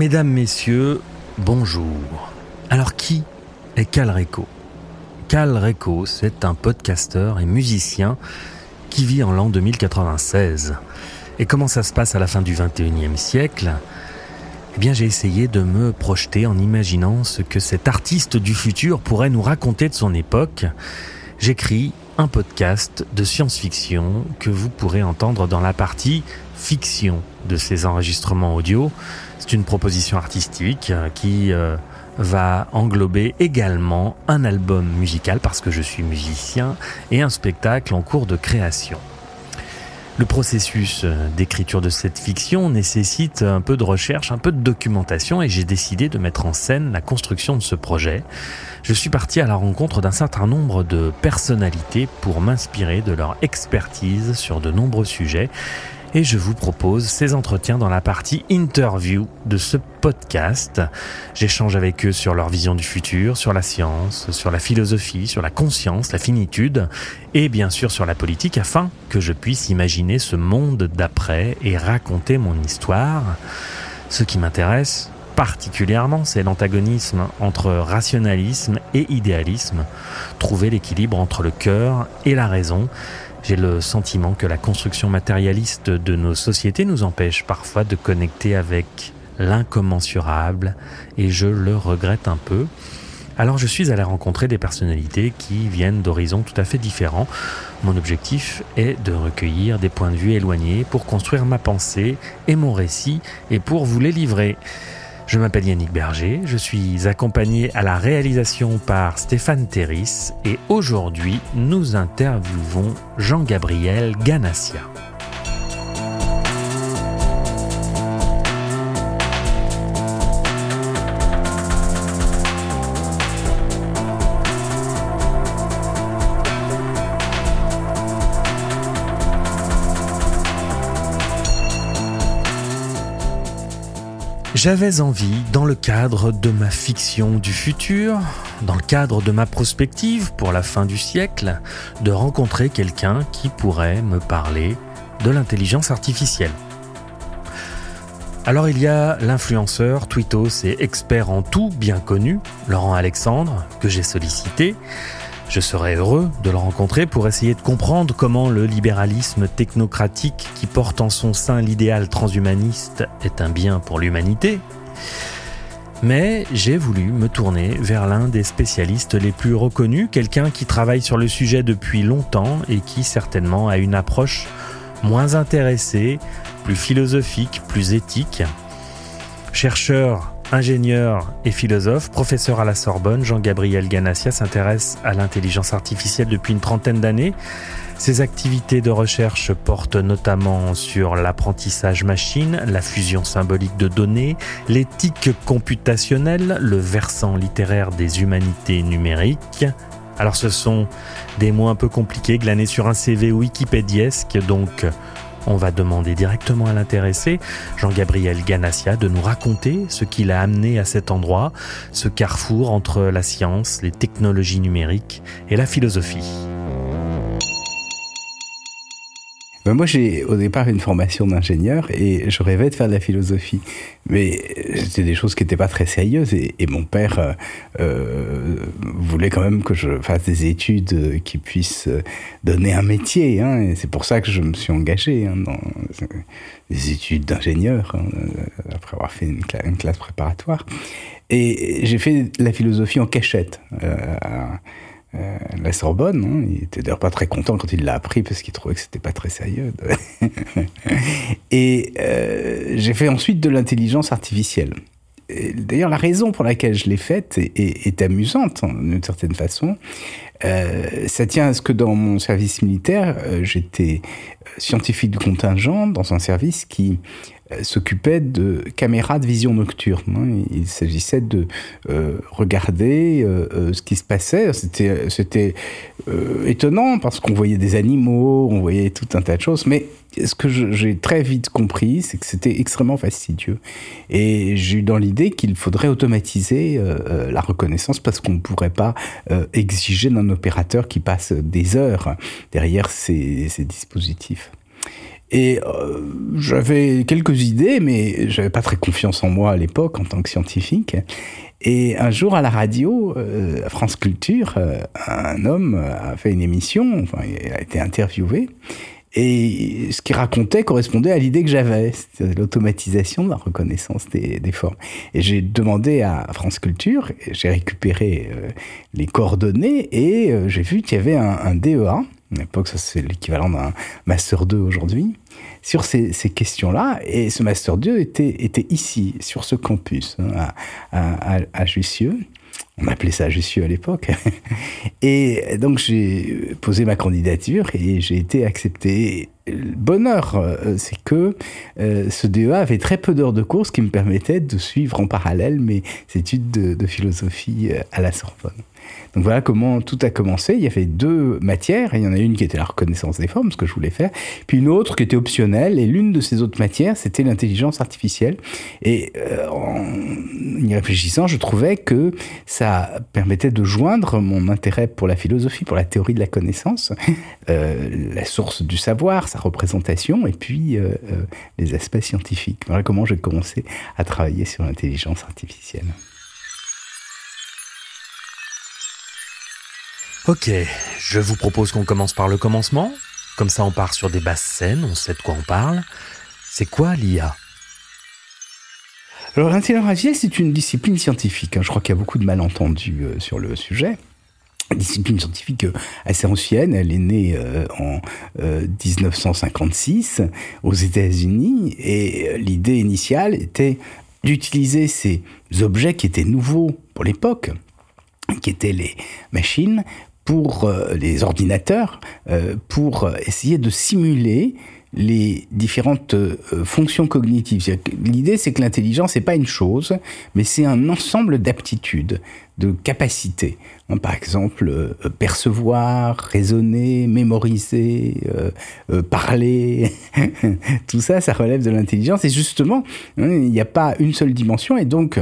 Mesdames, Messieurs, bonjour. Alors qui est Cal Reco? Cal Reco, c'est un podcasteur et musicien qui vit en l'an 2096. Et comment ça se passe à la fin du 21e siècle? Eh bien, j'ai essayé de me projeter en imaginant ce que cet artiste du futur pourrait nous raconter de son époque. J'écris un podcast de science-fiction que vous pourrez entendre dans la partie fiction de ces enregistrements audio. C'est une proposition artistique euh, qui euh, va englober également un album musical parce que je suis musicien et un spectacle en cours de création. Le processus euh, d'écriture de cette fiction nécessite un peu de recherche, un peu de documentation et j'ai décidé de mettre en scène la construction de ce projet. Je suis parti à la rencontre d'un certain nombre de personnalités pour m'inspirer de leur expertise sur de nombreux sujets et je vous propose ces entretiens dans la partie interview de ce podcast. J'échange avec eux sur leur vision du futur, sur la science, sur la philosophie, sur la conscience, la finitude et bien sûr sur la politique afin que je puisse imaginer ce monde d'après et raconter mon histoire. Ce qui m'intéresse particulièrement, c'est l'antagonisme entre rationalisme et idéalisme, trouver l'équilibre entre le cœur et la raison j'ai le sentiment que la construction matérialiste de nos sociétés nous empêche parfois de connecter avec l'incommensurable et je le regrette un peu. Alors je suis allé rencontrer des personnalités qui viennent d'horizons tout à fait différents. Mon objectif est de recueillir des points de vue éloignés pour construire ma pensée et mon récit et pour vous les livrer. Je m'appelle Yannick Berger, je suis accompagné à la réalisation par Stéphane Terris et aujourd'hui nous interviewons Jean-Gabriel Ganassia. J'avais envie, dans le cadre de ma fiction du futur, dans le cadre de ma prospective pour la fin du siècle, de rencontrer quelqu'un qui pourrait me parler de l'intelligence artificielle. Alors il y a l'influenceur, tweetos et expert en tout bien connu, Laurent Alexandre, que j'ai sollicité, je serais heureux de le rencontrer pour essayer de comprendre comment le libéralisme technocratique qui porte en son sein l'idéal transhumaniste est un bien pour l'humanité. Mais j'ai voulu me tourner vers l'un des spécialistes les plus reconnus, quelqu'un qui travaille sur le sujet depuis longtemps et qui certainement a une approche moins intéressée, plus philosophique, plus éthique. Chercheur Ingénieur et philosophe, professeur à la Sorbonne, Jean-Gabriel Ganassia s'intéresse à l'intelligence artificielle depuis une trentaine d'années. Ses activités de recherche portent notamment sur l'apprentissage machine, la fusion symbolique de données, l'éthique computationnelle, le versant littéraire des humanités numériques. Alors ce sont des mots un peu compliqués glanés sur un CV wikipédiesque, donc on va demander directement à l'intéressé, Jean-Gabriel Ganassia, de nous raconter ce qui l'a amené à cet endroit, ce carrefour entre la science, les technologies numériques et la philosophie. Ben moi, j'ai au départ une formation d'ingénieur et je rêvais de faire de la philosophie. Mais c'était des choses qui n'étaient pas très sérieuses et, mon père euh, euh, voulait quand même que je fasse des études qui puissent donner un métier. Hein, et c'est pour ça que je me suis engagé hein, dans des études d'ingénieur, hein, après avoir fait une, classe préparatoire. Et j'ai fait la philosophie en cachette. Euh, euh, la Sorbonne. Hein. Il était d'ailleurs pas très content quand il l'a appris parce qu'il trouvait que c'était pas très sérieux. et euh, j'ai fait ensuite de l'intelligence artificielle. D'ailleurs, la raison pour laquelle je l'ai faite est, amusante hein, d'une certaine façon. Euh, ça tient à ce que dans mon service militaire, j'étais scientifique du contingent dans un service qui s'occupait de caméras de vision nocturne. Hein. Il s'agissait de euh, regarder euh, ce qui se passait. C'était, c'était étonnant parce qu'on voyait des animaux, on voyait tout un tas de choses, mais ce que j'ai très vite compris, c'est que c'était extrêmement fastidieux. Et j'ai eu dans l'idée qu'il faudrait automatiser euh, euh, la reconnaissance parce qu'on ne pourrait pas euh, exiger d'un opérateur qui passe des heures derrière ces dispositifs. Et j'avais quelques idées, mais j'avais pas très confiance en moi à l'époque en tant que scientifique. Et un jour à la radio, à France Culture, un homme a fait une émission, enfin, il a été interviewé, et ce qu'il racontait correspondait à l'idée que j'avais, c'était l'automatisation de la reconnaissance des, formes. Et j'ai demandé à France Culture, j'ai récupéré euh, les coordonnées et euh, j'ai vu qu'il y avait un DEA, à l'époque ça c'est l'équivalent d'un Master 2 aujourd'hui, sur ces, questions-là. Et ce Master 2 était, était ici, sur ce campus, hein, à, à, à Jussieu. On appelait ça Jussieu à l'époque. Et donc j'ai posé ma candidature et j'ai été accepté. Le bonheur, euh, c'est que euh, ce DEA avait très peu d'heures de cours, qui me permettait de suivre en parallèle mes études de, philosophie euh, à la Sorbonne. Donc voilà comment tout a commencé. Il y avait deux matières. Il y en a une qui était la reconnaissance des formes, ce que je voulais faire, puis une autre qui était optionnelle. Et l'une de ces autres matières, c'était l'intelligence artificielle. Et euh, y réfléchissant, je trouvais que ça permettait de joindre mon intérêt pour la philosophie, pour la théorie de la connaissance, euh, la source du savoir, sa représentation, et puis euh, euh, les aspects scientifiques. Voilà comment j'ai commencé à travailler sur l'intelligence artificielle. Ok, je vous propose qu'on commence par le commencement. Comme ça, on part sur des basses scènes, on sait de quoi on parle. C'est quoi l'IA Alors, l'intelligence artificielle, c'est une discipline scientifique. hein. Je crois qu'il y a beaucoup de malentendus euh, sur le sujet. Discipline scientifique euh, assez ancienne. Elle est née euh, en euh, 1956 aux États-Unis et l'idée initiale était d'utiliser ces objets qui étaient nouveaux pour l'époque, qui étaient les machines, pour les ordinateurs, pour essayer de simuler les différentes euh, fonctions cognitives. L'idée, c'est que l'intelligence n'est pas une chose, mais c'est un ensemble d'aptitudes, de capacités. Par exemple, euh, percevoir, raisonner, mémoriser, euh, parler, tout ça, ça relève de l'intelligence. Et justement, hein, il n'y a pas une seule dimension, et donc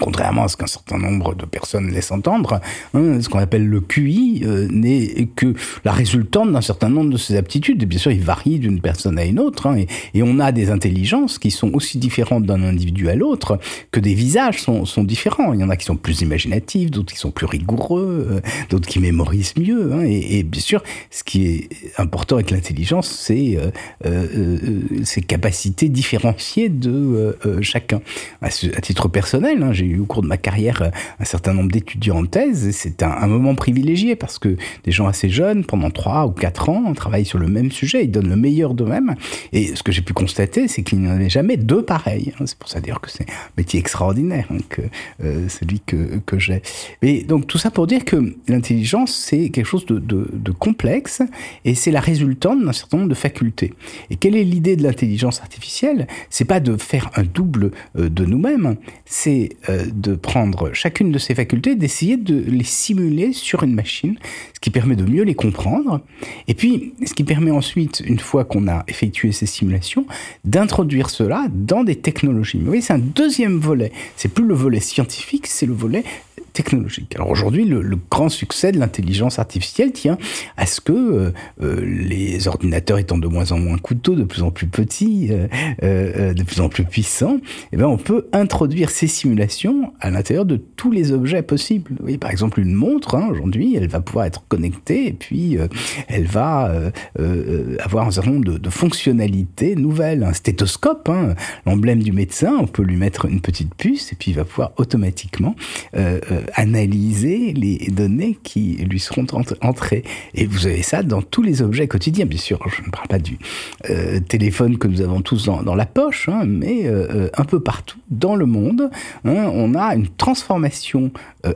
contrairement à ce qu'un certain nombre de personnes laissent entendre, hein, ce qu'on appelle le QI euh, n'est que la résultante d'un certain nombre de ces aptitudes. Et bien sûr, il varie d'une personne à une autre. hein, et, on a des intelligences qui sont aussi différentes d'un individu à l'autre que des visages sont, différents. Il y en a qui sont plus imaginatifs, d'autres qui sont plus rigoureux, euh, d'autres qui mémorisent mieux. hein. et, bien sûr, ce qui est important avec l'intelligence, c'est euh, euh, euh, capacités différenciées de chacun. À, à titre personnel, hein, au cours de ma carrière euh, un certain nombre d'étudiants en thèse, et c'est un, moment privilégié parce que des gens assez jeunes, pendant 3 ou 4 ans, travaillent sur le même sujet, ils donnent le meilleur d'eux-mêmes. Et ce que j'ai pu constater, c'est qu'il n'y en avait jamais deux pareils. hein. C'est pour ça dire que c'est un métier extraordinaire, hein, que, euh, celui que, que j'ai. Mais donc tout ça pour dire que l'intelligence, c'est quelque chose de complexe, et c'est la résultante d'un certain nombre de facultés. Et quelle est l'idée de l'intelligence artificielle? C'est pas de faire un double euh, de nous-mêmes, c'est de prendre chacune de ces facultés, d'essayer de les simuler sur une machine, ce qui permet de mieux les comprendre, et puis ce qui permet ensuite, une fois qu'on a effectué ces simulations, d'introduire cela dans des technologies. Mais vous voyez, c'est un deuxième volet. C'est plus le volet scientifique, c'est le volet technologique. Alors aujourd'hui, le, grand succès de l'intelligence artificielle tient à ce que euh, euh, les ordinateurs étant de moins en moins coûteux, de plus en plus petits, euh, de plus en plus puissants, eh ben on peut introduire ces simulations à l'intérieur de tous les objets possibles. Voyez, par exemple, une montre, hein, aujourd'hui, elle va pouvoir être connectée et puis elle va avoir un certain nombre de, fonctionnalités nouvelles. Un stéthoscope, hein, l'emblème du médecin, on peut lui mettre une petite puce et puis il va pouvoir automatiquement analyser les données qui lui seront ent- entrées. Et vous avez ça dans tous les objets quotidiens, bien sûr. Je ne parle pas du euh, téléphone que nous avons tous dans, la poche, hein, mais euh, euh, un peu partout dans le monde, hein, on a une transformation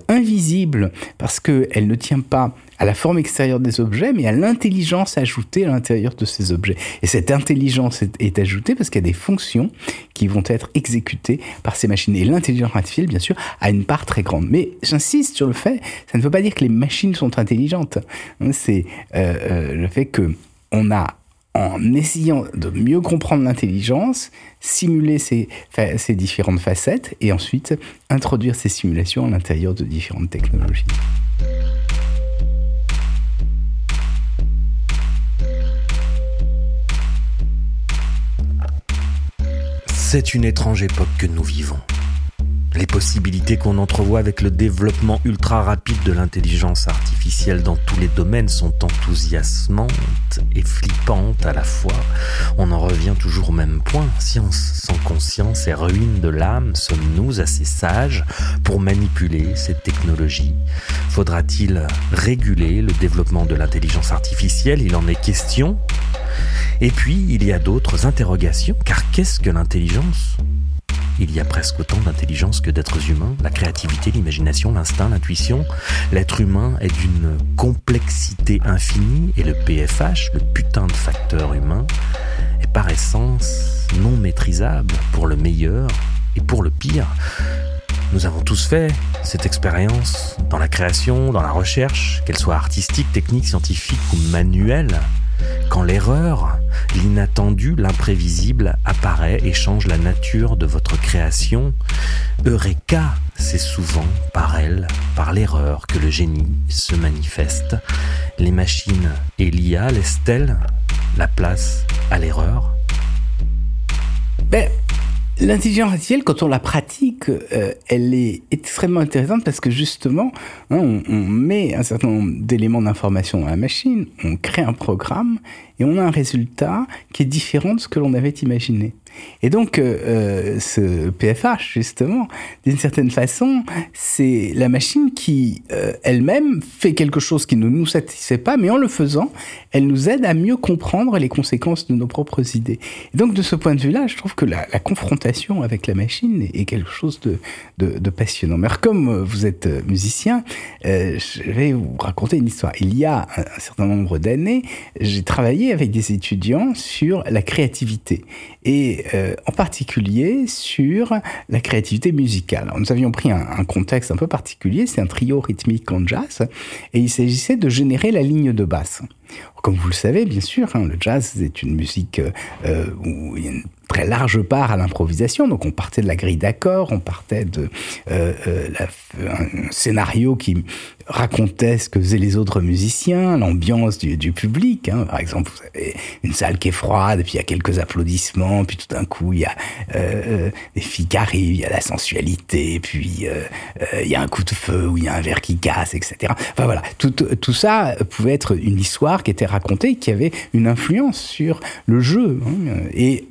invisible parce qu'elle ne tient pas à la forme extérieure des objets, mais à l'intelligence ajoutée à l'intérieur de ces objets. Et cette intelligence est, ajoutée parce qu'il y a des fonctions qui vont être exécutées par ces machines. Et l'intelligence artificielle, bien sûr, a une part très grande. Mais j'insiste sur le fait, ça ne veut pas dire que les machines sont intelligentes. Hein, C'est euh, euh, le fait que on a en essayant de mieux comprendre l'intelligence, simuler ces, ces différentes facettes et ensuite introduire ces simulations à l'intérieur de différentes technologies. C'est une étrange époque que nous vivons. Les possibilités qu'on entrevoit avec le développement ultra rapide de l'intelligence artificielle dans tous les domaines sont enthousiasmantes et flippantes à la fois. On en revient toujours au même point. Science sans conscience et ruine de l'âme, sommes-nous assez sages pour manipuler cette technologie? Faudra-t-il réguler le développement de l'intelligence artificielle? Il en est question. Et puis, il y a d'autres interrogations, car qu'est-ce que l'intelligence? Il y a presque autant d'intelligence que d'êtres humains, la créativité, l'imagination, l'instinct, l'intuition. L'être humain est d'une complexité infinie et le PFH, le putain de facteur humain, est par essence non maîtrisable pour le meilleur et pour le pire. Nous avons tous fait cette expérience dans la création, dans la recherche, qu'elle soit artistique, technique, scientifique ou manuelle. Quand l'erreur, l'inattendu, l'imprévisible apparaît et change la nature de votre création, Eureka, c'est souvent par elle, par l'erreur, que le génie se manifeste. Les machines et l'IA laissent-elles la place à l'erreur? Ben, L'intelligence artificielle, quand on la pratique, euh, elle est extrêmement intéressante parce que justement, hein, on, on, met un certain nombre d'éléments d'information dans la machine, on crée un programme et on a un résultat qui est différent de ce que l'on avait imaginé. Et donc, euh, euh ce PFH, justement, d'une certaine façon, c'est la machine qui, euh, elle-même, fait quelque chose qui ne nous satisfait pas, mais en le faisant, elle nous aide à mieux comprendre les conséquences de nos propres idées. Et donc, de ce point de vue-là, je trouve que la, confrontation avec la machine est, quelque chose de, de, passionnant. Mais comme vous êtes musicien, je vais vous raconter une histoire. Il y a un, un certain nombre d'années, j'ai travaillé avec des étudiants sur la créativité. Et euh, en particulier sur la créativité musicale. Nous avions pris un, contexte un peu particulier, c'est un trio rythmique en jazz, et il s'agissait de générer la ligne de basse. Comme vous le savez, bien sûr, hein, le jazz est une musique euh, où il y a une très large part à l'improvisation. Donc on partait de la grille d'accords, on partait de euh, euh, un scénario qui racontait ce que faisaient les autres musiciens, l'ambiance du, public. Hein. Par exemple, vous avez une salle qui est froide, puis il y a quelques applaudissements, puis tout d'un coup il y a euh, des filles qui arrivent, il y a la sensualité, puis euh, euh, il y a un coup de feu ou il y a un verre qui casse, etc. Enfin voilà, tout ça pouvait être une histoire qui était racontée, qui avait une influence sur le jeu. Hein. Et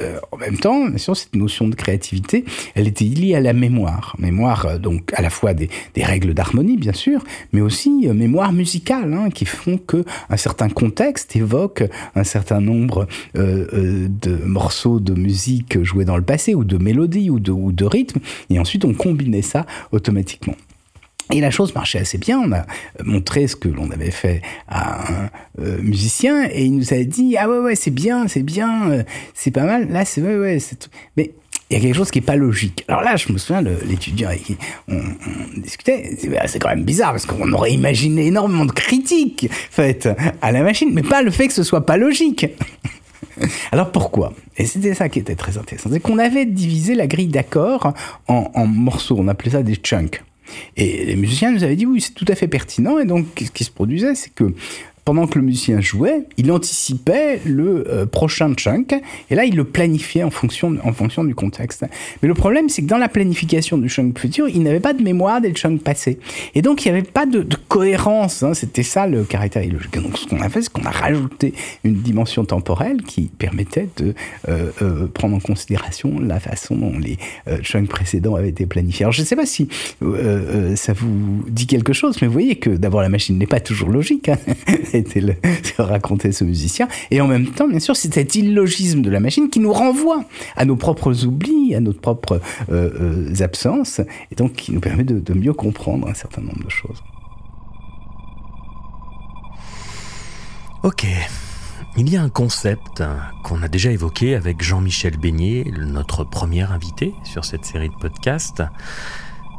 euh, en même temps, bien sûr, cette notion de créativité, elle était liée à la mémoire. Mémoire, euh, donc, à la fois des, règles d'harmonie, bien sûr, mais aussi euh, mémoire musicale, hein, qui font que un certain contexte évoque un certain nombre de morceaux de musique joués dans le passé, ou de mélodies, ou de, ou de rythmes, et ensuite on combinait ça automatiquement. Et la chose marchait assez bien. On a montré ce que l'on avait fait à un euh, musicien et il nous a dit ah ouais ouais c'est bien c'est bien euh, c'est pas mal là c'est ouais ouais c'est mais il y a quelque chose qui est pas logique. Alors là, je me souviens l'étudiant avec qui on, discutait. C'est quand même bizarre parce qu'on aurait imaginé énormément de critiques faites à la machine, mais pas le fait que ce soit pas logique. Alors pourquoi? Et c'était ça qui était très intéressant. C'est qu'on avait divisé la grille d'accords en morceaux. On appelait ça des chunks. Et les musiciens nous avaient dit oui, c'est tout à fait pertinent. Et donc, ce qui se produisait, c'est que pendant que le musicien jouait, il anticipait le euh, prochain chunk, et là, il le planifiait en fonction, en fonction du contexte. Mais le problème, c'est que dans la planification du chunk futur, il n'avait pas de mémoire des chunks passés. Et donc, il n'y avait pas de, cohérence. Hein. C'était ça le caractère illogique. Donc, ce qu'on a fait, c'est qu'on a rajouté une dimension temporelle qui permettait de euh, euh, prendre en considération la façon dont les chunks précédents avaient été planifiés. Alors, je ne sais pas si ça vous dit quelque chose, mais vous voyez que d'abord, la machine n'est pas toujours logique. Hein était le, racontait ce musicien. Et en même temps, bien sûr, c'est cet illogisme de la machine qui nous renvoie à nos propres oublis, à notre propre euh, euh, absences, et donc qui nous permet de, de mieux comprendre un certain nombre de choses. Ok. Il y a un concept qu'on a déjà évoqué avec Jean-Michel Beignet, notre premier invité sur cette série de podcasts.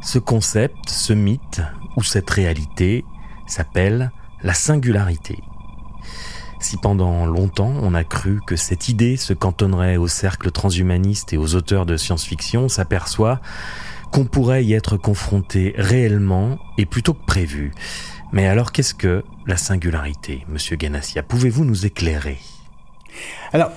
Ce concept, ce mythe ou cette réalité s'appelle la singularité. Si pendant longtemps on a cru que cette idée se cantonnerait au cercle transhumaniste et aux auteurs de science-fiction, s'aperçoit qu'on pourrait y être confronté réellement et plutôt que prévu. Mais alors qu'est-ce que la singularité, monsieur Ganassia? Pouvez-vous nous éclairer? Alors,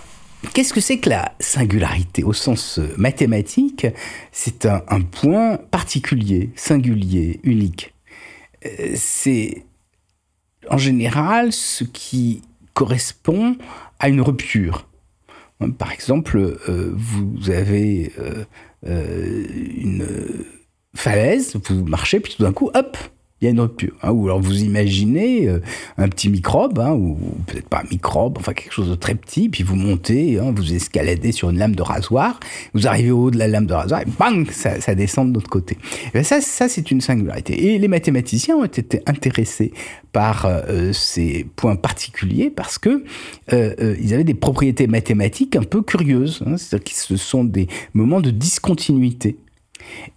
Qu'est-ce que c'est que la singularité? Au sens euh, mathématique C'est un, un, point particulier, singulier, unique. Euh, c'est en général ce qui correspond à une rupture. Par exemple, euh, vous avez euh, euh, une falaise, vous marchez, puis tout d'un coup, hop, il y a une rupture. Hein, ou alors vous imaginez euh, un petit microbe, hein, ou peut-être pas un microbe, enfin quelque chose de très petit, puis vous montez, hein, vous escaladez sur une lame de rasoir, vous arrivez au haut de la lame de rasoir, et bang, ça, descend de l'autre côté. Et ça, ça c'est une singularité. Et les mathématiciens ont été intéressés par euh, ces points particuliers parce que euh, ils avaient des propriétés mathématiques un peu curieuses. Hein, C'est-à-dire que ce sont des moments de discontinuité.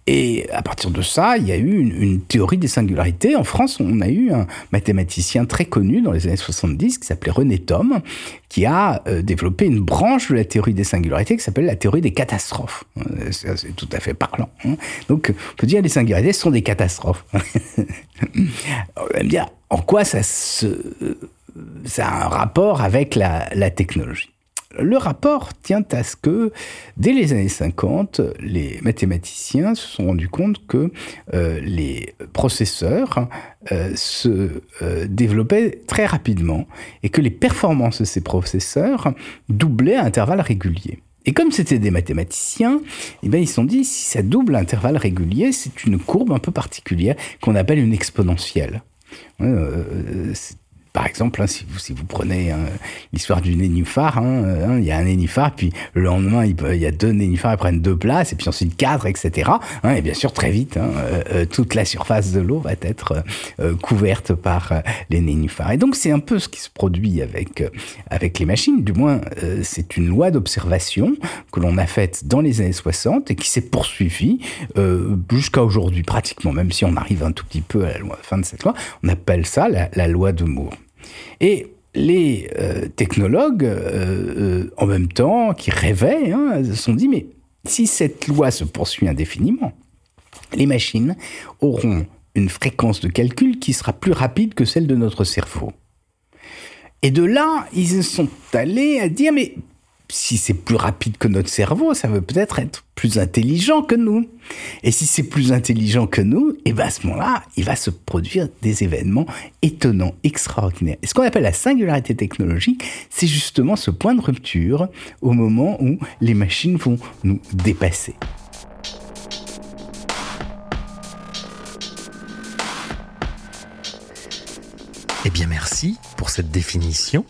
Et à partir de ça, il y a eu une, théorie des singularités. En France, on a eu un mathématicien très connu dans les années 70 qui s'appelait René Thom, qui a euh, développé une branche de la théorie des singularités qui s'appelle la théorie des catastrophes. C'est tout à fait parlant. Hein. Donc, on peut dire que les singularités sont des catastrophes. on va me dire, en quoi ça, ça a un rapport avec la technologie le rapport tient à ce que, dès les années 50, les mathématiciens se sont rendus compte que euh, les processeurs euh, se euh, développaient très rapidement et que les performances de ces processeurs doublaient à intervalles réguliers. Et comme c'était des mathématiciens, eh bien, ils se sont dit, si ça double à intervalles réguliers, c'est une courbe un peu particulière qu'on appelle une exponentielle. Par exemple, hein, si, vous, prenez hein, l'histoire du nénuphar, hein, il y a un nénuphar, puis le lendemain, il, y a deux nénuphars, ils prennent deux places, et puis ensuite quatre, etc. Et bien sûr, très vite, euh, euh, toute la surface de l'eau va être euh, couverte par les nénuphars. Et donc, c'est un peu ce qui se produit avec, les machines. Du moins, c'est une loi d'observation que l'on a faite dans les années 60 et qui s'est poursuivie jusqu'à aujourd'hui, pratiquement, même si on arrive un tout petit peu à la fin de cette loi. On appelle ça la loi de Moore. Et les euh, technologues, euh, euh, en même temps, qui rêvaient, hein, se sont dit, mais si cette loi se poursuit indéfiniment, les machines auront une fréquence de calcul qui sera plus rapide que celle de notre cerveau. Et de là, ils sont allés à dire, mais si c'est plus rapide que notre cerveau, ça veut peut-être être plus intelligent que nous. Et si c'est plus intelligent que nous, et ben à ce moment-là, il va se produire des événements étonnants, extraordinaires. Et ce qu'on appelle la singularité technologique, c'est justement ce point de rupture au moment où les machines vont nous dépasser. Eh bien merci pour cette définition.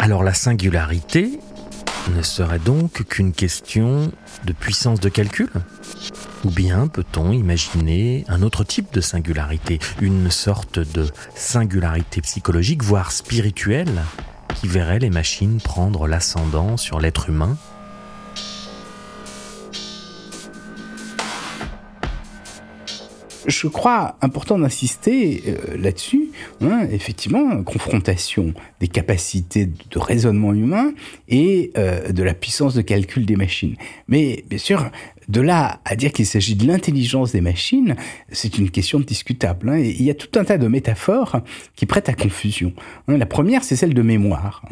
Alors la singularité, ne serait donc qu'une question de puissance de calcul? Ou bien peut-on imaginer un autre type de singularité, une sorte de singularité psychologique, voire spirituelle, qui verrait les machines prendre l'ascendant sur l'être humain? Je crois important d'insister euh, là-dessus, hein, effectivement, confrontation des capacités de raisonnement humain et euh, de la puissance de calcul des machines. Mais bien sûr, de là à dire qu'il s'agit de l'intelligence des machines, c'est une question discutable. Hein, il y a tout un tas de métaphores qui prêtent à confusion. Hein, la première, c'est celle de mémoire.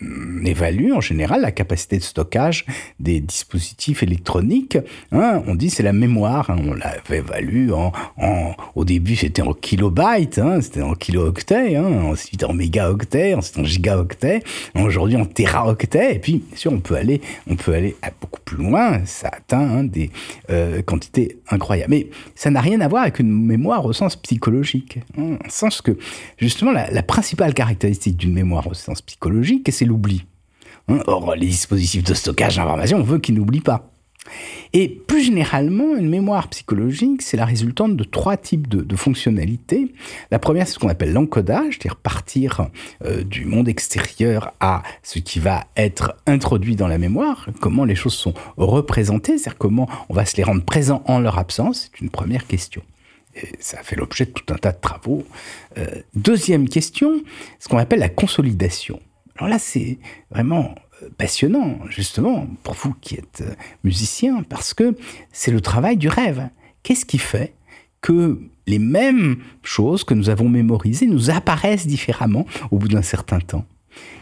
On évalue en général la capacité de stockage des dispositifs électroniques. Hein, on dit c'est la mémoire. Hein, on l'avait évalue en, au début c'était en kilobytes, hein, c'était en kilo-octets, hein, ensuite en mégaoctets, ensuite en gigaoctets, aujourd'hui en téraoctets. Et puis bien sûr on peut aller, on peut aller beaucoup plus loin. Ça atteint des euh, quantités incroyables. Mais ça n'a rien à voir avec une mémoire au sens psychologique, en sens que justement la, la principale caractéristique d'une mémoire au sens psychologique, c'est l'oubli. Or, les dispositifs de stockage d'informations, on veut qu'ils n'oublient pas. Et plus généralement, une mémoire psychologique, c'est la résultante de trois types de, fonctionnalités. La première, c'est ce qu'on appelle l'encodage, c'est-à-dire partir euh, du monde extérieur à ce qui va être introduit dans la mémoire, comment les choses sont représentées, c'est-à-dire comment on va se les rendre présents en leur absence, c'est une première question. Et ça fait l'objet de tout un tas de travaux. Euh, deuxième question, ce qu'on appelle la consolidation. Alors là, c'est vraiment euh, passionnant, justement, pour vous qui êtes euh, musicien, parce que c'est le travail du rêve. Qu'est-ce qui fait que les mêmes choses que nous avons mémorisées nous apparaissent différemment au bout d'un certain temps?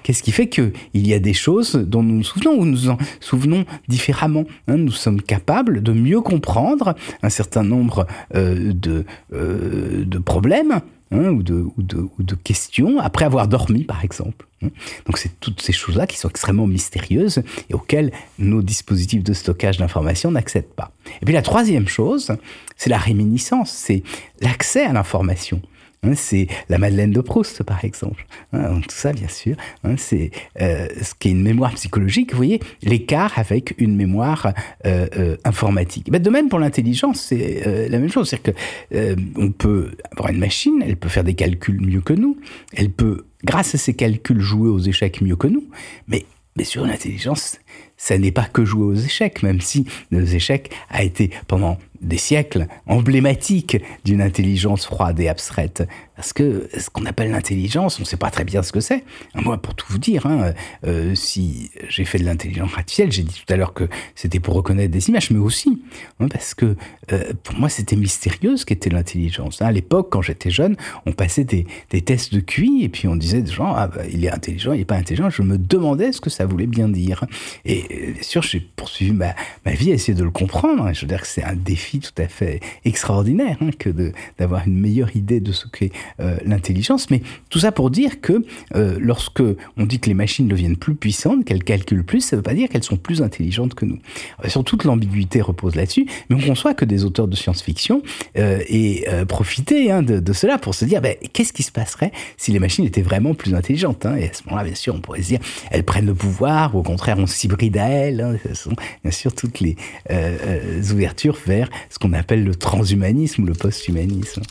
Qu'est-ce qui fait qu'il y a des choses dont nous nous souvenons ou nous en souvenons différemment hein? Nous sommes capables de mieux comprendre un certain nombre euh, de, de problèmes hein, ou, de, ou, de, ou, de, questions après avoir dormi, par exemple. Hein. Donc c'est toutes ces choses-là qui sont extrêmement mystérieuses et auxquelles nos dispositifs de stockage d'informations n'accèdent pas. Et puis la troisième chose, c'est la réminiscence, c'est l'accès à l'information. Hein, c'est la Madeleine de Proust, par exemple. Hein, tout ça, bien sûr, hein, c'est euh, ce qui est une mémoire psychologique. Vous voyez, l'écart avec une mémoire euh, euh, informatique. De même pour l'intelligence, c'est la même chose. C'est-à-dire que euh, on peut avoir une machine, elle peut faire des calculs mieux que nous, elle peut, grâce à ses calculs, jouer aux échecs mieux que nous. Mais bien sûr, l'intelligence, ça n'est pas que jouer aux échecs, même si nos échecs a été pendant des siècles emblématique d'une intelligence froide et abstraite. Parce que ce qu'on appelle l'intelligence, on ne sait pas très bien ce que c'est. Moi, pour tout vous dire, hein, euh, si j'ai fait de l'intelligence artificielle, j'ai dit tout à l'heure que c'était pour reconnaître des images, mais aussi hein, parce que euh, pour moi, c'était mystérieux ce qu'était l'intelligence. À l'époque, quand j'étais jeune, on passait des, des, tests de QI et puis on disait des gens, ah, bah, il est intelligent, il n'est pas intelligent. Je me demandais ce que ça voulait bien dire. Et euh, bien sûr, j'ai poursuivi ma, ma, vie à essayer de le comprendre. Je veux dire que c'est un défi tout à fait extraordinaire hein, que d'avoir une meilleure idée de ce qu'est euh, l'intelligence. Mais tout ça pour dire que euh, lorsque on dit que les machines deviennent plus puissantes, qu'elles calculent plus, ça ne veut pas dire qu'elles sont plus intelligentes que nous. Euh, sur toute l'ambiguïté repose là-dessus, mais on conçoit que des auteurs de science-fiction aient profité hein, de, cela pour se dire ben, qu'est-ce qui se passerait si les machines étaient vraiment plus intelligentes hein? Et à ce moment-là, bien sûr, on pourrait se dire elles prennent le pouvoir, ou au contraire, on s'hybride à elles. Ce sont bien sûr toutes les ouvertures vers ce qu'on appelle le transhumanisme ou le post-humanisme.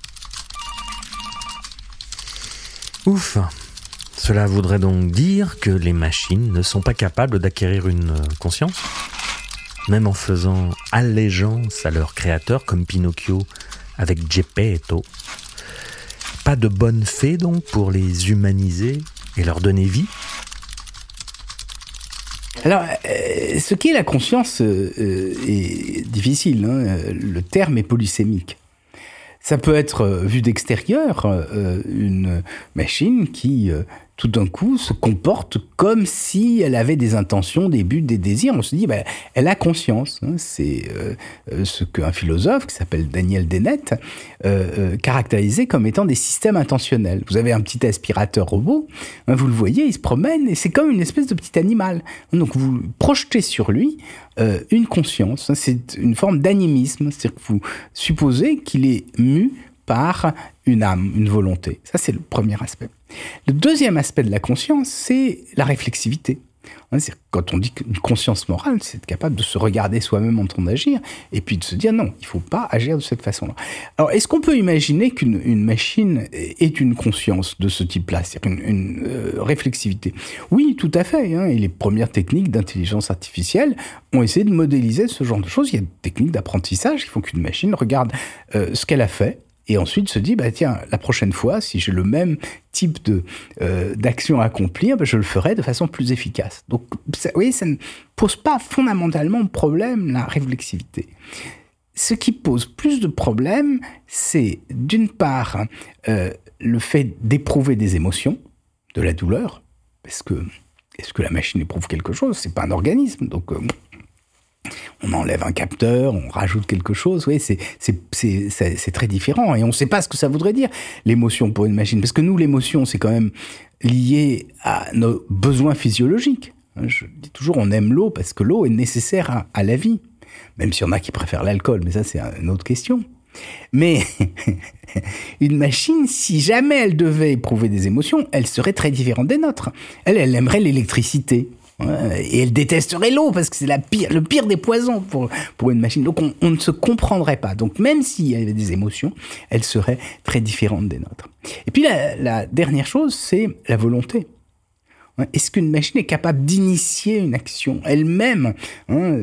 Ouf. Cela voudrait donc dire que les machines ne sont pas capables d'acquérir une conscience Même en faisant allégeance à leur créateur comme Pinocchio avec Geppetto. Pas de bonne fée donc pour les humaniser et leur donner vie? Alors, euh, ce qui est la conscience euh, est difficile. Hein le terme est polysémique. Ça peut être vu d'extérieur euh, une machine qui euh, tout d'un coup se comporte comme si elle avait des intentions, des buts, des désirs. On se dit, bah, elle a conscience. Hein. C'est euh, ce qu'un philosophe qui s'appelle Daniel Dennett euh, euh, caractérisait comme étant des systèmes intentionnels. Vous avez un petit aspirateur robot, hein, vous le voyez, il se promène et c'est comme une espèce de petit animal. Donc vous projetez sur lui euh, une conscience. Hein. C'est une forme d'animisme, c'est-à-dire que vous supposez qu'il est mu par une âme, une volonté. Ça, c'est le premier aspect. Le deuxième aspect de la conscience, c'est la réflexivité. Quand on dit qu'une conscience morale, c'est être capable de se regarder soi-même en train d'agir et puis de se dire non, il ne faut pas agir de cette façon-là. Alors, est-ce qu'on peut imaginer qu'une machine ait une conscience de ce type-là, c'est-à-dire une, une euh, réflexivité? Oui, tout à fait. Hein, et les premières techniques d'intelligence artificielle ont essayé de modéliser ce genre de choses. Il y a des techniques d'apprentissage qui font qu'une machine regarde euh, ce qu'elle a fait et ensuite se dit bah tiens la prochaine fois si j'ai le même type de euh, d'action à accomplir bah, je le ferai de façon plus efficace. Donc ça, oui ça ne pose pas fondamentalement problème la réflexivité. Ce qui pose plus de problèmes c'est d'une part euh, le fait d'éprouver des émotions de la douleur parce que est-ce que la machine éprouve quelque chose? C'est pas un organisme donc euh, on enlève un capteur, on rajoute quelque chose. Oui, c'est très différent. Et on ne sait pas ce que ça voudrait dire, l'émotion pour une machine. Parce que nous, l'émotion, c'est quand même lié à nos besoins physiologiques. Je dis toujours, on aime l'eau parce que l'eau est nécessaire à, à, la vie. Même s'il y en a qui préfèrent l'alcool, mais ça, c'est une autre question. Mais une machine, si jamais elle devait éprouver des émotions, elle serait très différente des nôtres. Elle, elle aimerait l'électricité. Et elle détesterait l'eau parce que c'est la pire, le pire des poisons pour, pour une machine. Donc on, ne se comprendrait pas. Donc même s'il y avait des émotions, elle serait très différente des nôtres. Et puis la, dernière chose, c'est la volonté. Est-ce qu'une machine est capable d'initier une action elle-même hein,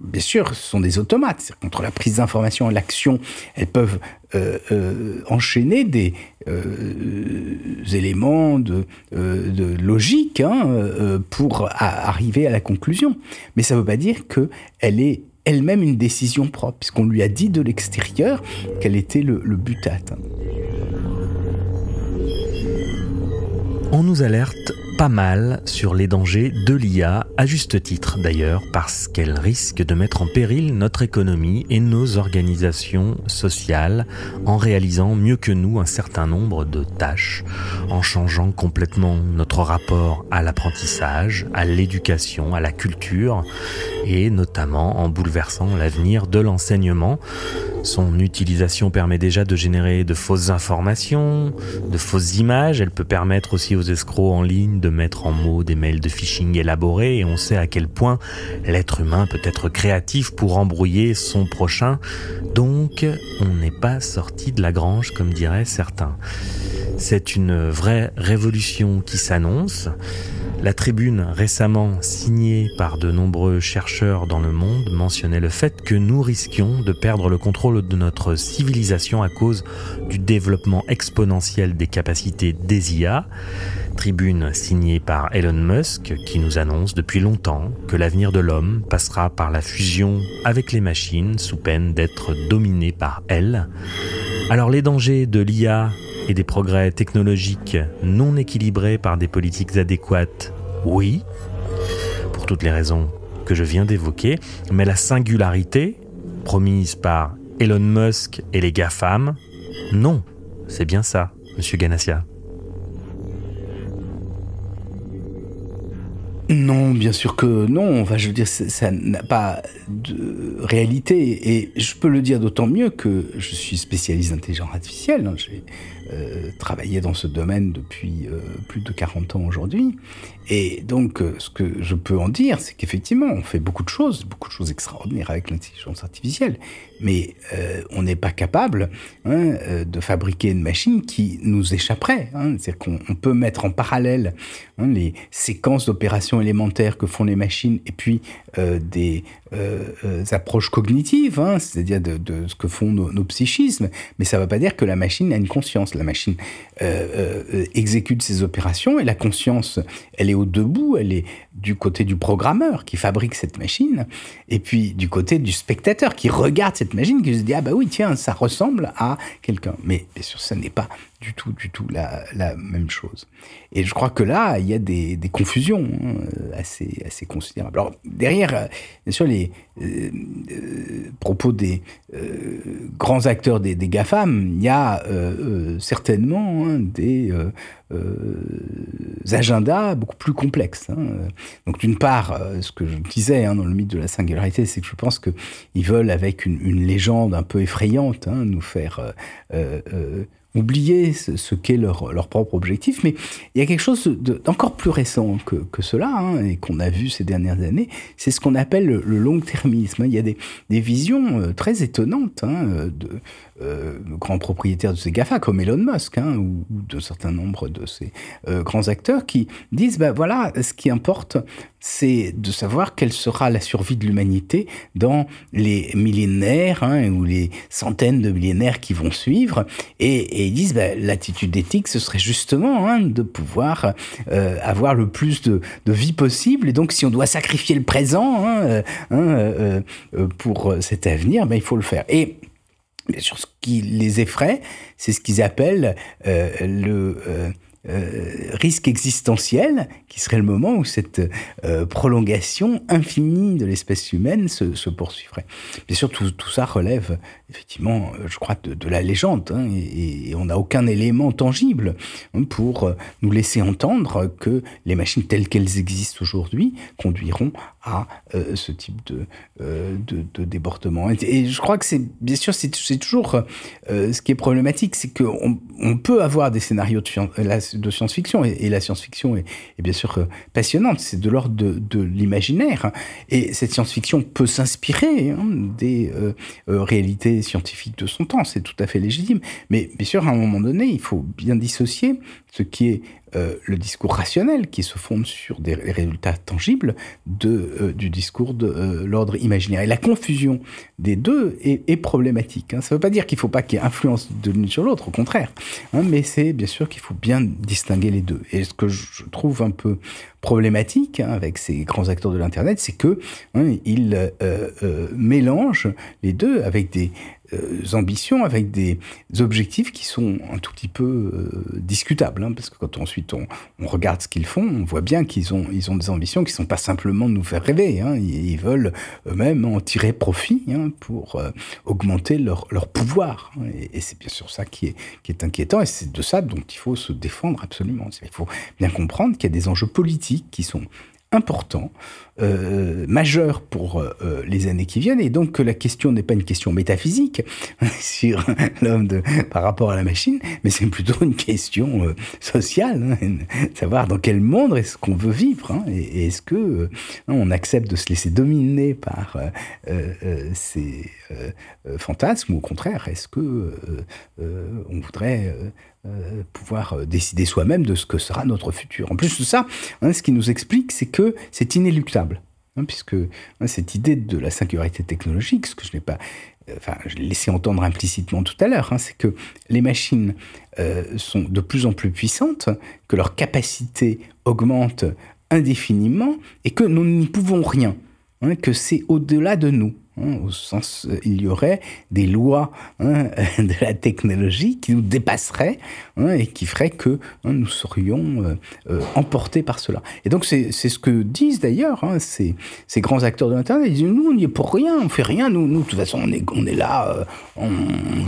bien sûr, ce sont des automates. Entre la prise d'information et l'action, elles peuvent euh, euh, enchaîner des euh, éléments de, logique hein, pour arriver à la conclusion. Mais ça ne veut pas dire qu'elle est elle-même une décision propre, puisqu'on lui a dit de l'extérieur quel était le, le but à atteindre. On nous alerte pas mal sur les dangers de l'IA, à juste titre d'ailleurs, parce qu'elle risque de mettre en péril notre économie et nos organisations sociales en réalisant mieux que nous un certain nombre de tâches, en changeant complètement notre rapport à l'apprentissage, à l'éducation, à la culture, et notamment en bouleversant l'avenir de l'enseignement. Son utilisation permet déjà de générer de fausses informations, de fausses images, elle peut permettre aussi aux escrocs en ligne de mettre en mots des mails de phishing élaborés et on sait à quel point l'être humain peut être créatif pour embrouiller son prochain. Donc, on n'est pas sorti de la grange comme diraient certains. C'est une vraie révolution qui s'annonce. La tribune récemment signée par de nombreux chercheurs dans le monde mentionnait le fait que nous risquions de perdre le contrôle de notre civilisation à cause du développement exponentiel des capacités des IA. Tribune signée par Elon Musk qui nous annonce depuis longtemps que l'avenir de l'homme passera par la fusion avec les machines sous peine d'être dominé par elles. Alors les dangers de l'IA et des progrès technologiques non équilibrés par des politiques adéquates, oui, pour toutes les raisons que je viens d'évoquer, mais la singularité, promise par Elon Musk et les GAFAM, non, c'est bien ça, monsieur Ganassia. Non, bien sûr que non. Enfin, je veux dire, ça n'a pas de réalité. Et je peux le dire d'autant mieux que je suis spécialiste d'intelligence artificielle. Hein. J'ai euh, travaillé dans ce domaine depuis euh, plus de 40 ans aujourd'hui. Et donc, euh, ce que je peux en dire, c'est qu'effectivement, on fait beaucoup de choses, beaucoup de choses extraordinaires avec l'intelligence artificielle. Mais on n'est pas capable hein, de fabriquer une machine qui nous échapperait. Hein. C'est-à-dire qu'on peut mettre en parallèle hein, les séquences d'opérations élémentaires que font les machines et puis des approches cognitives, c'est-à-dire de, de, ce que font nos, nos psychismes. Mais ça ne veut pas dire que la machine a une conscience la machine euh, euh, exécute ses opérations et la conscience, elle est au debout, elle est du côté du programmeur qui fabrique cette machine et puis du côté du spectateur qui regarde cette machine qui se dit ah bah oui tiens ça ressemble à quelqu'un. Mais bien sûr ça n'est pas du tout, du tout la, même chose. Et je crois que là, il y a des, confusions hein, assez, assez considérables. Alors, derrière, euh, bien sûr, les euh, euh, propos des grands acteurs des, des, GAFAM, il y a certainement hein, des agendas beaucoup plus complexes. Hein. Donc, d'une part, ce que je disais dans le mythe de la singularité, c'est que je pense qu'ils veulent, avec une, légende un peu effrayante, nous faire oublier ce, qu'est leur, propre objectif. Mais il y a quelque chose d'encore plus récent que, cela, hein, et qu'on a vu ces dernières années, c'est ce qu'on appelle le, long-termisme. Il y a des, visions euh, très étonnantes hein, de, euh, grands propriétaires de ces GAFA, comme Elon Musk, hein, ou, de certains nombres de ces euh, grands acteurs, qui disent, ben voilà, ce qui importe, c'est de savoir quelle sera la survie de l'humanité dans les millénaires, hein, ou les centaines de millénaires qui vont suivre, et, ils disent, ben, l'attitude éthique, ce serait justement hein, de pouvoir euh, avoir le plus de, de, vie possible, et donc si on doit sacrifier le présent pour cet avenir, ben, il faut le faire. Et Sûr, ce qui les effraie, c'est ce qu'ils appellent euh, le euh, euh, risque existentiel, qui serait le moment où cette prolongation infinie de l'espèce humaine se, poursuivrait. Bien sûr, tout, ça relève effectivement, je crois, de, la légende, hein, et, on n'a aucun élément tangible hein, pour nous laisser entendre que les machines telles qu'elles existent aujourd'hui conduiront à euh, ce type de, euh, de, de, débordement. Et, je crois que c'est, bien sûr, c'est, toujours euh, ce qui est problématique, c'est qu'on on peut avoir des scénarios de, de science-fiction, et, la science-fiction est, bien sûr passionnante, c'est de l'ordre de, l'imaginaire, et cette science-fiction peut s'inspirer hein, des réalités scientifiques de son temps, c'est tout à fait légitime, mais bien sûr, à un moment donné, il faut bien dissocier ce qui est euh, le discours rationnel qui se fonde sur des résultats tangibles de, euh, du discours de euh, l'ordre imaginaire. Et la confusion des deux est, problématique. Hein. Ça ne veut pas dire qu'il ne faut pas qu'il y ait influence de l'une sur l'autre, au contraire. Hein, mais c'est bien sûr qu'il faut bien distinguer les deux. Et ce que je trouve un peu problématique hein, avec ces grands acteurs de l'Internet, c'est que ils mélangent les deux avec des ambitions, avec des objectifs qui sont un tout petit peu euh, discutables. Hein, parce que quand ensuite on, regarde ce qu'ils font, on voit bien qu'ils ont, ils ont des ambitions qui ne sont pas simplement de nous faire rêver. Hein, ils, veulent eux-mêmes en tirer profit hein, pour euh, augmenter leur, leur pouvoir. Et, et c'est bien sûr ça qui est, qui est inquiétant. Et c'est de ça dont il faut se défendre absolument. Il faut bien comprendre qu'il y a des enjeux politiques qui sont importants euh, majeur pour euh, euh, les années qui viennent, et donc que la question n'est pas une question métaphysique sur l'homme par rapport à la machine, mais c'est plutôt une question sociale, hein, savoir dans quel monde est-ce qu'on veut vivre, hein, et, est-ce que on accepte de se laisser dominer par ces fantasmes, ou au contraire, est-ce que on voudrait pouvoir décider soi-même de ce que sera notre futur. En plus de ça, hein, ce qui nous explique, c'est que c'est inéluctable. Hein, puisque hein, cette idée de la singularité technologique, ce que je n'ai pas, euh, laissé entendre implicitement tout à l'heure, c'est que les machines euh, sont de plus en plus puissantes, que leur capacité augmente indéfiniment et que nous n'y pouvons rien, que c'est au-delà de nous. Hein, au sens, euh, il y aurait des lois hein, de la technologie qui nous dépasseraient hein, et qui feraient que nous serions euh, euh, emportés par cela. Et donc c'est ce que disent d'ailleurs ces, ces, grands acteurs de l'Internet. Ils disent, nous, on n'y est pour rien, on fait rien, nous, nous de toute façon, on est, on est là, on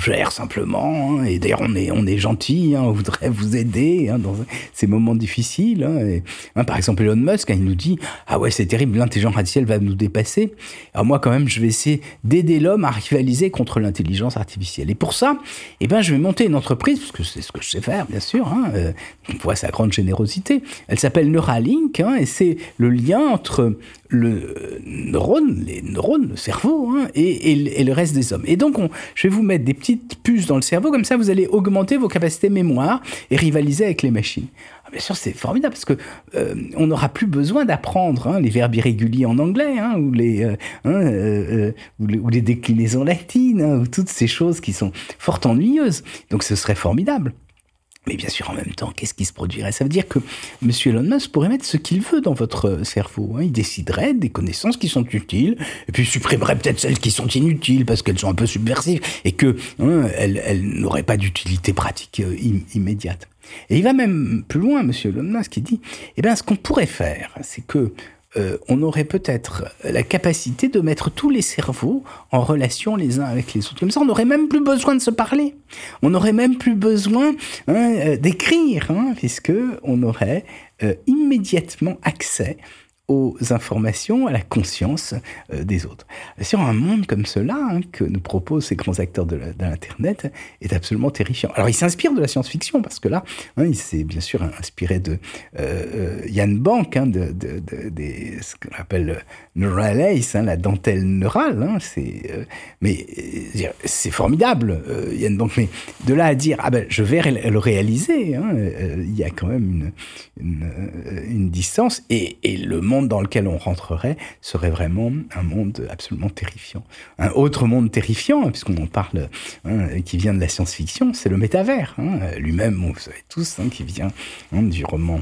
gère simplement, et d'ailleurs, on est, on est gentil, on voudrait vous aider dans ces moments difficiles. Par exemple, Elon Musk, il nous dit, ah ouais, c'est terrible, l'intelligence artificielle va nous dépasser. Alors moi, quand même, je vais essayer d'aider l'homme à rivaliser contre l'intelligence artificielle. Et pour ça, eh ben, je vais monter une entreprise, parce que c'est ce que je sais faire, bien sûr. Hein, euh, on voit sa grande générosité. Elle s'appelle Neuralink, hein, et c'est le lien entre le neurone, les neurones, le cerveau, hein, et, le reste des hommes. Et donc, je vais vous mettre des petites puces dans le cerveau, comme ça, vous allez augmenter vos capacités mémoire et rivaliser avec les machines bien sûr, c'est formidable parce que euh, on n'aura plus besoin d'apprendre hein, les verbes irréguliers en anglais hein, ou, les, euh, hein, euh, ou, les, déclinaisons latines ou toutes ces choses qui sont fort ennuyeuses. Donc, ce serait formidable. Mais bien sûr, en même temps, qu'est-ce qui se produirait? Ça veut dire que M. Elon Musk pourrait mettre ce qu'il veut dans votre cerveau. Il déciderait des connaissances qui sont utiles, et puis supprimerait peut-être celles qui sont inutiles parce qu'elles sont un peu subversives et que elles, n'auraient pas d'utilité pratique immédiate. Et il va même plus loin, M. Elon Musk, qui dit, eh bien, ce qu'on pourrait faire, c'est que euh, on aurait peut-être la capacité de mettre tous les cerveaux en relation les uns avec les autres. Comme ça, on n'aurait même plus besoin de se parler. On n'aurait même plus besoin hein, euh, d'écrire, hein, puisque on aurait euh, immédiatement accès aux informations, à la conscience euh, des autres. Sur un monde comme cela, hein, que nous proposent ces grands acteurs de l'Internet, est absolument terrifiant. Alors, il s'inspire de la science-fiction, parce que là, hein, il s'est bien sûr inspiré de euh, euh Yann Bank, hein, de, ce qu'on appelle neural lace, la dentelle neurale. c'est, euh, mais c'est formidable, Yann Bank. Mais de là à dire, ah ben, je vais le réaliser, il y a quand même une distance. Et, et le monde dans lequel on rentrerait serait vraiment un monde absolument terrifiant. Un autre monde terrifiant, hein, puisqu'on en parle, hein, qui vient de la science-fiction, c'est le métavers. Hein. Lui-même, vous savez tous, qui vient du roman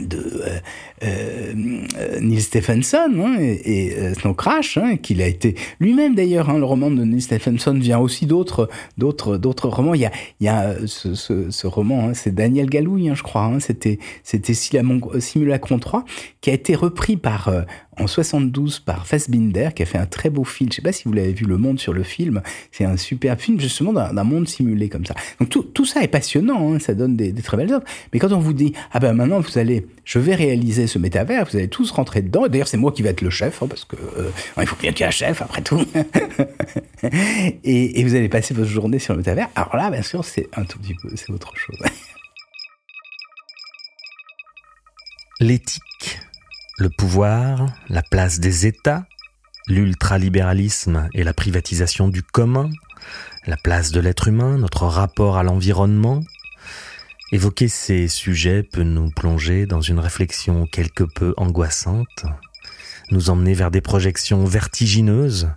de euh, euh, Neil Stephenson hein, et, euh, Snow Crash, hein, qu'il a été lui-même d'ailleurs. Hein, le roman de Neil Stephenson vient aussi d'autres, d'autres, d'autres romans. Il y a, il y a ce, ce, roman, c'est Daniel Galouille, je crois. C'était, c'était Simulacron 3, qui a été repris par en 72 par Fassbinder, qui a fait un très beau film. Je sais pas si vous l'avez vu, Le Monde sur le film. C'est un super film, justement, d'un monde simulé comme ça. Donc tout, ça est passionnant, hein, ça donne des, des, très belles œuvres. Mais quand on vous dit, ah ben maintenant vous allez, je vais réaliser ce métavers, vous allez tous rentrer dedans. D'ailleurs, c'est moi qui vais être le chef, hein, parce que euh, il faut bien qu'il y ait un chef après tout. et, et, vous allez passer votre journée sur le métavers. Alors là, bien sûr, c'est un tout petit peu, c'est autre chose. L'éthique le pouvoir, la place des États, l'ultralibéralisme et la privatisation du commun, la place de l'être humain, notre rapport à l'environnement. Évoquer ces sujets peut nous plonger dans une réflexion quelque peu angoissante, nous emmener vers des projections vertigineuses.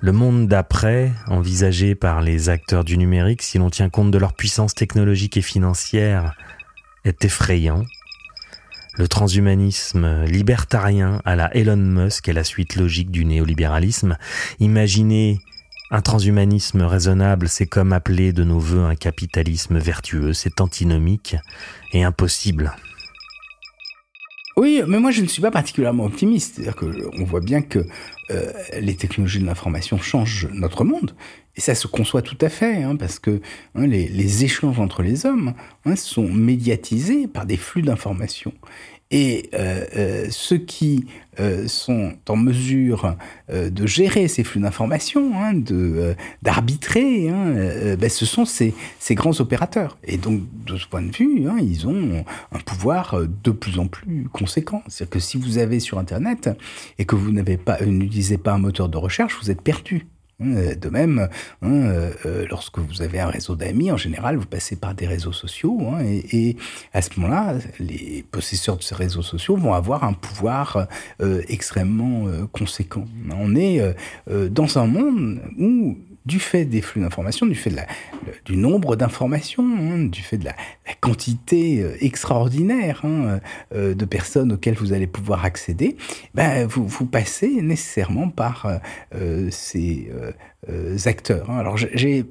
Le monde d'après, envisagé par les acteurs du numérique, si l'on tient compte de leur puissance technologique et financière, est effrayant. Le transhumanisme libertarien à la Elon Musk est la suite logique du néolibéralisme. Imaginez un transhumanisme raisonnable, c'est comme appeler de nos voeux un capitalisme vertueux, c'est antinomique et impossible. Oui, mais moi je ne suis pas particulièrement optimiste. C'est-à-dire qu'on voit bien que euh, les technologies de l'information changent notre monde. Et ça se conçoit tout à fait, hein, parce que hein, les, échanges entre les hommes hein, sont médiatisés par des flux d'informations. Et euh, euh, ceux qui euh, sont en mesure de gérer ces flux d'informations, d'arbitrer, ben, ce sont ces, ces, grands opérateurs. Et donc, de ce point de vue, ils ont un pouvoir de plus en plus conséquent. C'est-à-dire que si vous avez sur Internet et que vous pas, n'utilisez pas un moteur de recherche, vous êtes perdu. Euh, de même, hein, euh, euh, lorsque vous avez un réseau d'amis, en général, vous passez par des réseaux sociaux, hein, et, à ce moment-là, les possesseurs de ces réseaux sociaux vont avoir un pouvoir extrêmement conséquent. On est dans un monde où du fait des flux d'informations, du fait du nombre d'informations, hein, du fait de la, quantité euh, extraordinaire hein, euh, de personnes auxquelles vous allez pouvoir accéder, ben, vous, passez nécessairement par euh, ces acteurs. Hein. Alors,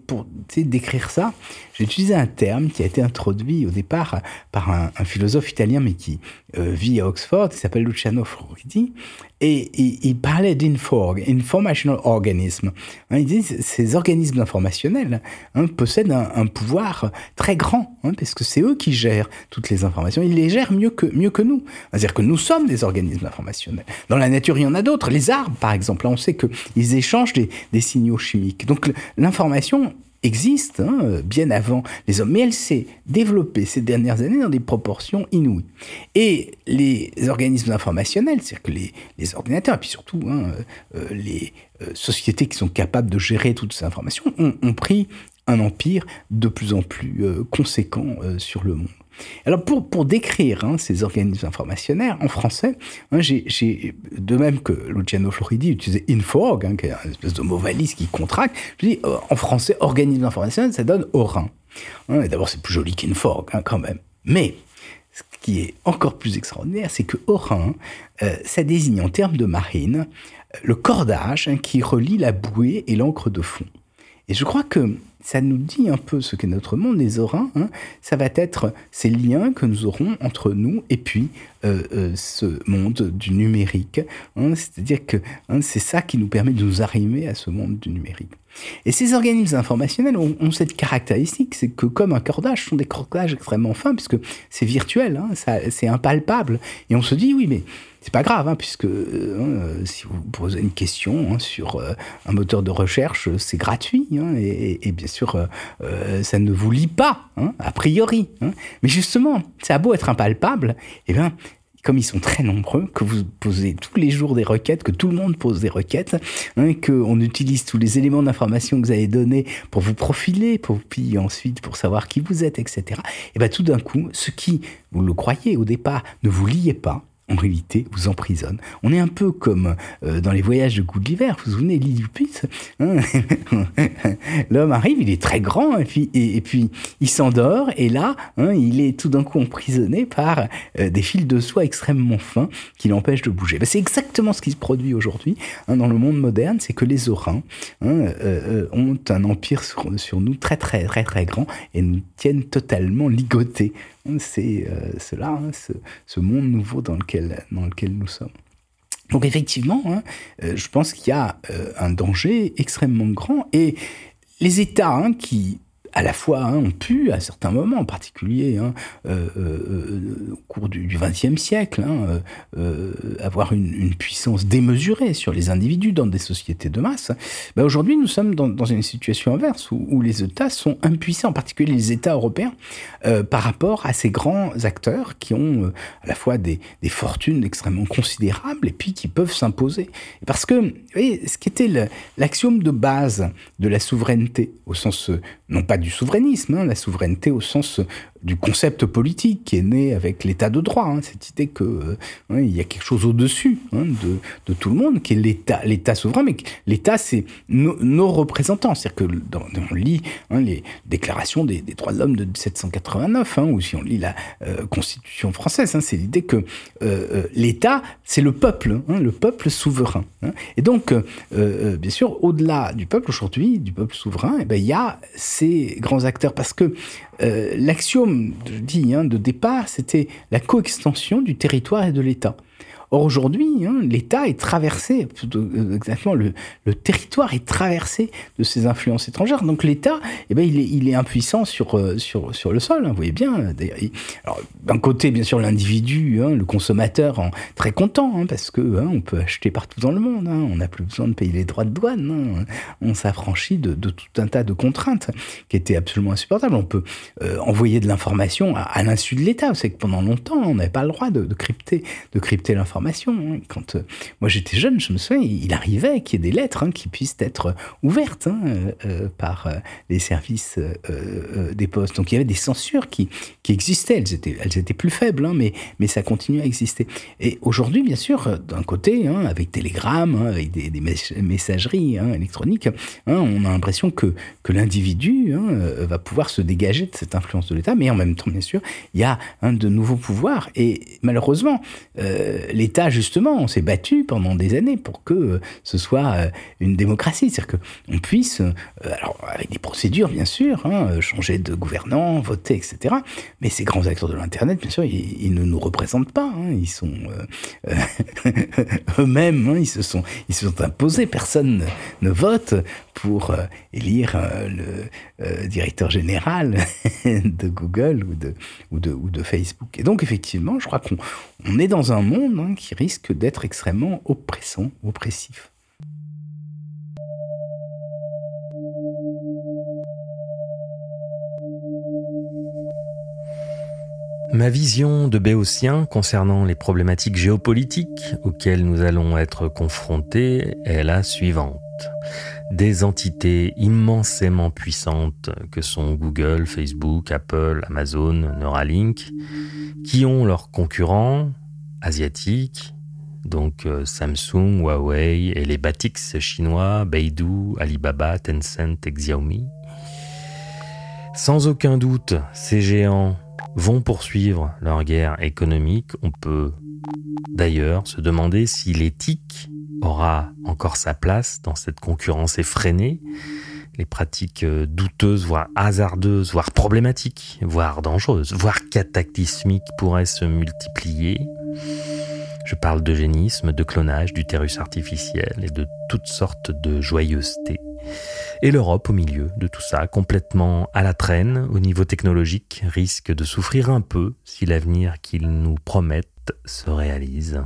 pour décrire ça, j'ai utilisé un terme qui a été introduit au départ par un, un philosophe italien, mais qui vit à Oxford, qui s'appelle Luciano Floridi, et, il parlait d'inforg, informational organism. Hein, il dit ces organismes informationnels hein, possèdent un, pouvoir très grand, hein, parce que c'est eux qui gèrent toutes les informations. Ils les gèrent mieux que, mieux que nous. C'est-à-dire que nous sommes des organismes informationnels. Dans la nature, il y en a d'autres. Les arbres, par exemple, on sait qu'ils échangent des signaux chimiques. Donc l'information existe hein, bien avant les hommes, mais elle s'est développée ces dernières années dans des proportions inouïes. Et les organismes informationnels, c'est-à-dire que les, ordinateurs, et puis surtout hein, euh, les euh, sociétés qui sont capables de gérer toutes ces informations, ont, pris un empire de plus en plus euh, conséquent sur le monde. Alors pour, pour décrire hein, ces organismes informationnels en français, hein, j'ai, de même que Luciano Floridi utilisait Inforg, hein, qui est une espèce de mot valise qui contracte, je dis euh, en français organisme informationnel, ça donne Orin. Hein, d'abord c'est plus joli qu'Inforg quand même. Mais ce qui est encore plus extraordinaire, c'est que Orin, euh, ça désigne en termes de marine le cordage qui relie la bouée et l'encre de fond. Et je crois que ça nous dit un peu ce qu'est notre monde, les orins. Hein. Ça va être ces liens que nous aurons entre nous et puis euh, euh, ce monde du numérique. Hein. C'est-à-dire que hein, c'est ça qui nous permet de nous arrimer à ce monde du numérique. Et ces organismes informationnels ont, cette caractéristique, c'est que comme un cordage, sont des cordages extrêmement fins, puisque c'est virtuel, c'est impalpable. Et on se dit, oui, mais c'est pas grave, hein, puisque euh, si vous posez une question hein, sur euh, un moteur de recherche, c'est gratuit, hein, et, bien sûr, euh, ça ne vous lit pas, a priori. Mais justement, ça a beau être impalpable, eh bien, comme ils sont très nombreux, que vous posez tous les jours des requêtes, que tout le monde pose des requêtes, hein, qu'on utilise tous les éléments d'information que vous avez donnés pour vous profiler, pour puis ensuite pour savoir qui vous êtes, etc. Et bien tout d'un coup, ce qui, vous le croyez au départ, ne vous liait pas, en réalité, vous emprisonne. On est un peu comme euh, dans les voyages de Gulliver. Vous vous souvenez, l'île du hein L'homme arrive, il est très grand, et puis, il s'endort, et là, hein, il est tout d'un coup emprisonné par euh, des fils de soie extrêmement fins qui l'empêchent de bouger. Ben, c'est exactement ce qui se produit aujourd'hui hein, dans le monde moderne, c'est que les orins euh, ont un empire sur, nous très très très très grand et nous tiennent totalement ligotés c'est euh, cela, hein, ce, monde nouveau dans lequel, dans lequel nous sommes. Donc effectivement, hein, euh, je pense qu'il y a euh, un danger extrêmement grand et les États hein, qui à la fois hein, ont pu, à certains moments en particulier, hein, euh, euh, au cours du XXe siècle, hein, euh, avoir une, puissance démesurée sur les individus dans des sociétés de masse, ben aujourd'hui nous sommes dans, une situation inverse où, où, les États sont impuissants, en particulier les États européens, par rapport à ces grands acteurs qui ont à la fois des, des, fortunes extrêmement considérables et puis qui peuvent s'imposer. Parce que, vous voyez, ce qui était l'axiome de base de la souveraineté, au sens non pas du souverainisme, hein, la souveraineté au sens du concept politique qui est né avec l'état de droit, hein, cette idée que euh, il y a quelque chose au-dessus hein, de, tout le monde, qui est l'État, l'État souverain, mais l'État c'est nos représentants, c'est-à-dire que dans, on lit hein, les déclarations des, droits de l'homme de 1789, ou si on lit la euh, Constitution française, c'est l'idée que euh, l'État c'est le peuple, le peuple souverain, et donc bien sûr au-delà du peuple aujourd'hui, du peuple souverain, eh ben, il y a ces grands acteurs parce que euh, je dis, hein, de départ, c'était la coextension du territoire et de l'État. Or aujourd'hui, hein, l'État est traversé, exactement, le, territoire est traversé de ces influences étrangères. Donc l'État, eh ben, il, est, impuissant sur, euh, sur, sur le sol, hein, vous voyez bien. D'un côté, bien sûr, l'individu, hein, le consommateur, en, très content, parce que on peut acheter partout dans le monde, on n'a plus besoin de payer les droits de douane, on s'affranchit de, tout un tas de contraintes qui étaient absolument insupportables. On peut euh, envoyer de l'information à, l'insu de l'État. C'est que pendant longtemps, on n'avait pas le droit de crypter, de crypter l'information Hein. Quand euh, moi j'étais jeune, je me souviens, il arrivait qu'il y ait des lettres hein, qui puissent être ouvertes hein, euh, euh, par les services des postes. Donc il y avait des censures qui, qui existaient. Elles étaient, elles étaient plus faibles, mais, mais ça continue à exister. Et aujourd'hui, bien sûr, d'un côté, avec Telegram, avec des, des messageries électroniques, on a l'impression que, que l'individu va pouvoir se dégager de cette influence de l'État, mais en même temps, bien sûr, il y a de nouveaux pouvoirs. Et malheureusement, les l'État, justement, on s'est battu pendant des années pour que euh, ce soit euh, une démocratie, c'est-à-dire qu'on puisse, euh, alors avec des procédures bien sûr, hein, changer de gouvernant, voter, etc. Mais ces grands acteurs de l'Internet, bien sûr, ils, ne nous représentent pas. Hein, ils sont eux-mêmes, hein, ils se sont, ils se sont imposés. Personne ne, vote pour élire le directeur général de Google ou de, Facebook. Et donc effectivement, je crois qu'on on est dans un monde hein, qui risque d'être extrêmement oppressant, oppressif. Ma vision de béotien concernant les problématiques géopolitiques auxquelles nous allons être confrontés est la suivante. Des entités immensément puissantes que sont Google, Facebook, Apple, Amazon, Neuralink, qui ont leurs concurrents asiatiques, donc euh, Samsung, Huawei et les Batix chinois, Beidou, Alibaba, Tencent et Xiaomi. Sans aucun doute, ces géants vont poursuivre leur guerre économique. On peut d'ailleurs se demander si l'éthique aura encore sa place dans cette concurrence effrénée les pratiques euh, douteuses, voire hasardeuses, voire problématiques, voire dangereuses, voire cataclysmiques pourraient se multiplier. Je parle d'eugénisme, de clonage, d'utérus artificiel et de toutes sortes de joyeuseté. Et l'Europe au milieu de tout ça, complètement à la traîne au niveau technologique, risque de souffrir un peu si l'avenir qu'ils nous promettent se réalise.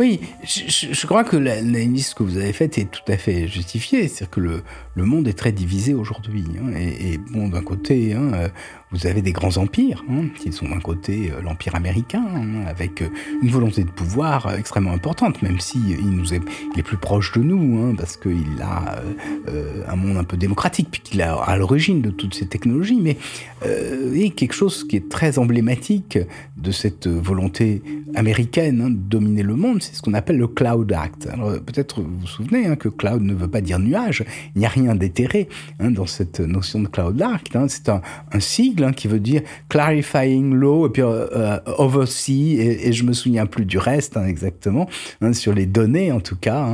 Oui, je, crois que l'analyse que vous avez faite est tout à fait justifiée. C'est-à-dire que le, le, monde est très divisé aujourd'hui. Hein, et, bon, d'un côté, hein, euh, vous avez des grands empires, hein, qui sont d'un côté euh, l'empire américain, hein, avec euh, une volonté de pouvoir extrêmement importante, même si il nous est, il plus proche de nous, parce qu'il a un monde un peu démocratique, puis qu'il est à l'origine de toutes ces technologies, mais et quelque chose qui est très emblématique de cette volonté américaine de dominer le monde, c'est ce qu'on appelle le Cloud Act. Alors peut-être vous vous souvenez que cloud ne veut pas dire nuage, il n'y a rien d'éthéré hein, dans cette notion de Cloud Act, hein, c'est un, sigle Hein, qui veut dire clarifying law et puis euh, et, et, je me souviens plus du reste exactement sur les données en tout cas.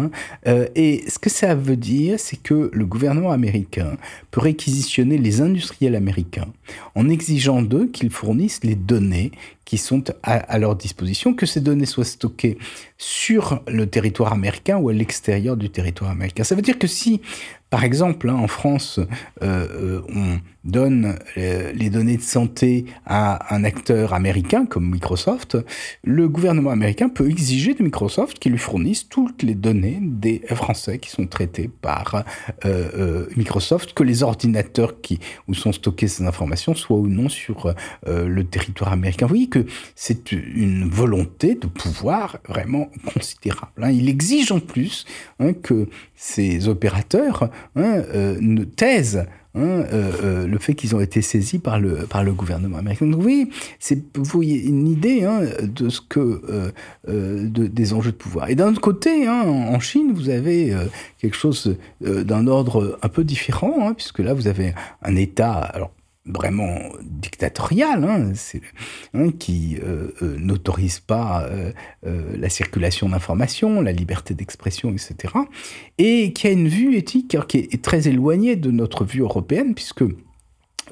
Euh, et ce que ça veut dire, c'est que le gouvernement américain peut réquisitionner les industriels américains en exigeant d'eux qu'ils fournissent les données qui sont à, leur disposition, que ces données soient stockées sur le territoire américain ou à l'extérieur du territoire américain. Ça veut dire que si, par exemple, hein, en France, euh, on donne euh, les données de santé à un acteur américain comme Microsoft, le gouvernement américain peut exiger de Microsoft qu'il lui fournisse toutes les données des Français qui sont traités par euh, euh, Microsoft, que les ordinateurs où sont stockées ces informations soient ou non sur le territoire américain. Vous voyez que c'est une volonté de pouvoir vraiment considérable. Hein. Il exige en plus hein, que ces opérateurs hein, ne taisent hein, le fait qu'ils ont été saisis par le, par le gouvernement américain. Donc, oui, c'est vous une idée hein, de ce que de, des enjeux de pouvoir. Et d'un autre côté, hein, en Chine, vous avez quelque chose d'un ordre un peu différent, puisque là, vous avez un État. Vraiment dictatorial, hein, hein, qui euh, euh, n'autorise pas euh, la circulation d'informations, la liberté d'expression, etc., et qui a une vue éthique qui est très éloignée de notre vue européenne, puisque eux,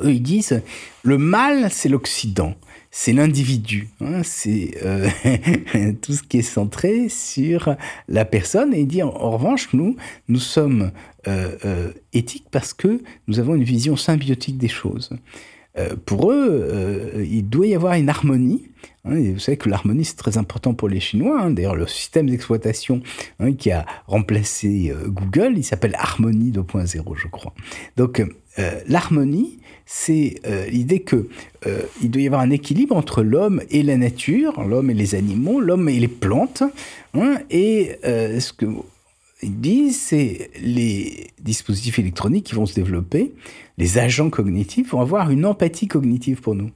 ils disent le mal, c'est l'Occident c'est l'individu, hein, c'est tout ce qui est centré sur la personne et dire en revanche nous nous sommes euh, euh, éthiques parce que nous avons une vision symbiotique des choses. pour eux, il doit y avoir une harmonie. Hein, vous savez que l'harmonie c'est très important pour les Chinois. Hein. D'ailleurs, le système d'exploitation qui a remplacé Google, il s'appelle Harmonie 2.0, je crois. Donc l'harmonie, c'est euh, l'idée que euh, il doit y avoir un équilibre entre l'homme et la nature, l'homme et les animaux, l'homme et les plantes. Hein, et euh, ce que ils disent, c'est les dispositifs électroniques qui vont se développer, les agents cognitifs vont avoir une empathie cognitive pour nous.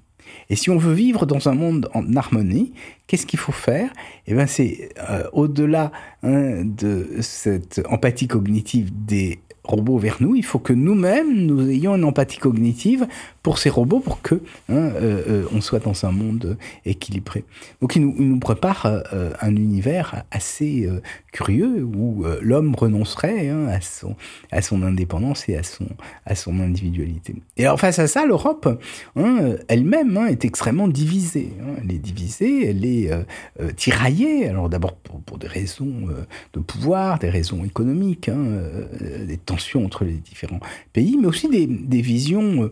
Et si on veut vivre dans un monde en harmonie, qu'est-ce qu'il faut faire? Eh bien, c'est au-delà hein, de cette empathie cognitive des robots vers nous, il faut que nous-mêmes, nous ayons une empathie cognitive pour ces robots pour que hein, euh, euh, on soit dans un monde équilibré. Donc il nous, prépare euh, un univers assez curieux où l'homme renoncerait hein, à, son, à son indépendance et à son, à son individualité. Et alors face à ça, l'Europe hein, elle-même est extrêmement divisée. Elle est divisée, elle est tiraillée. Alors d'abord pour, pour, des raisons de pouvoir, des raisons économiques, des tensions entre les différents pays, mais aussi des, des visions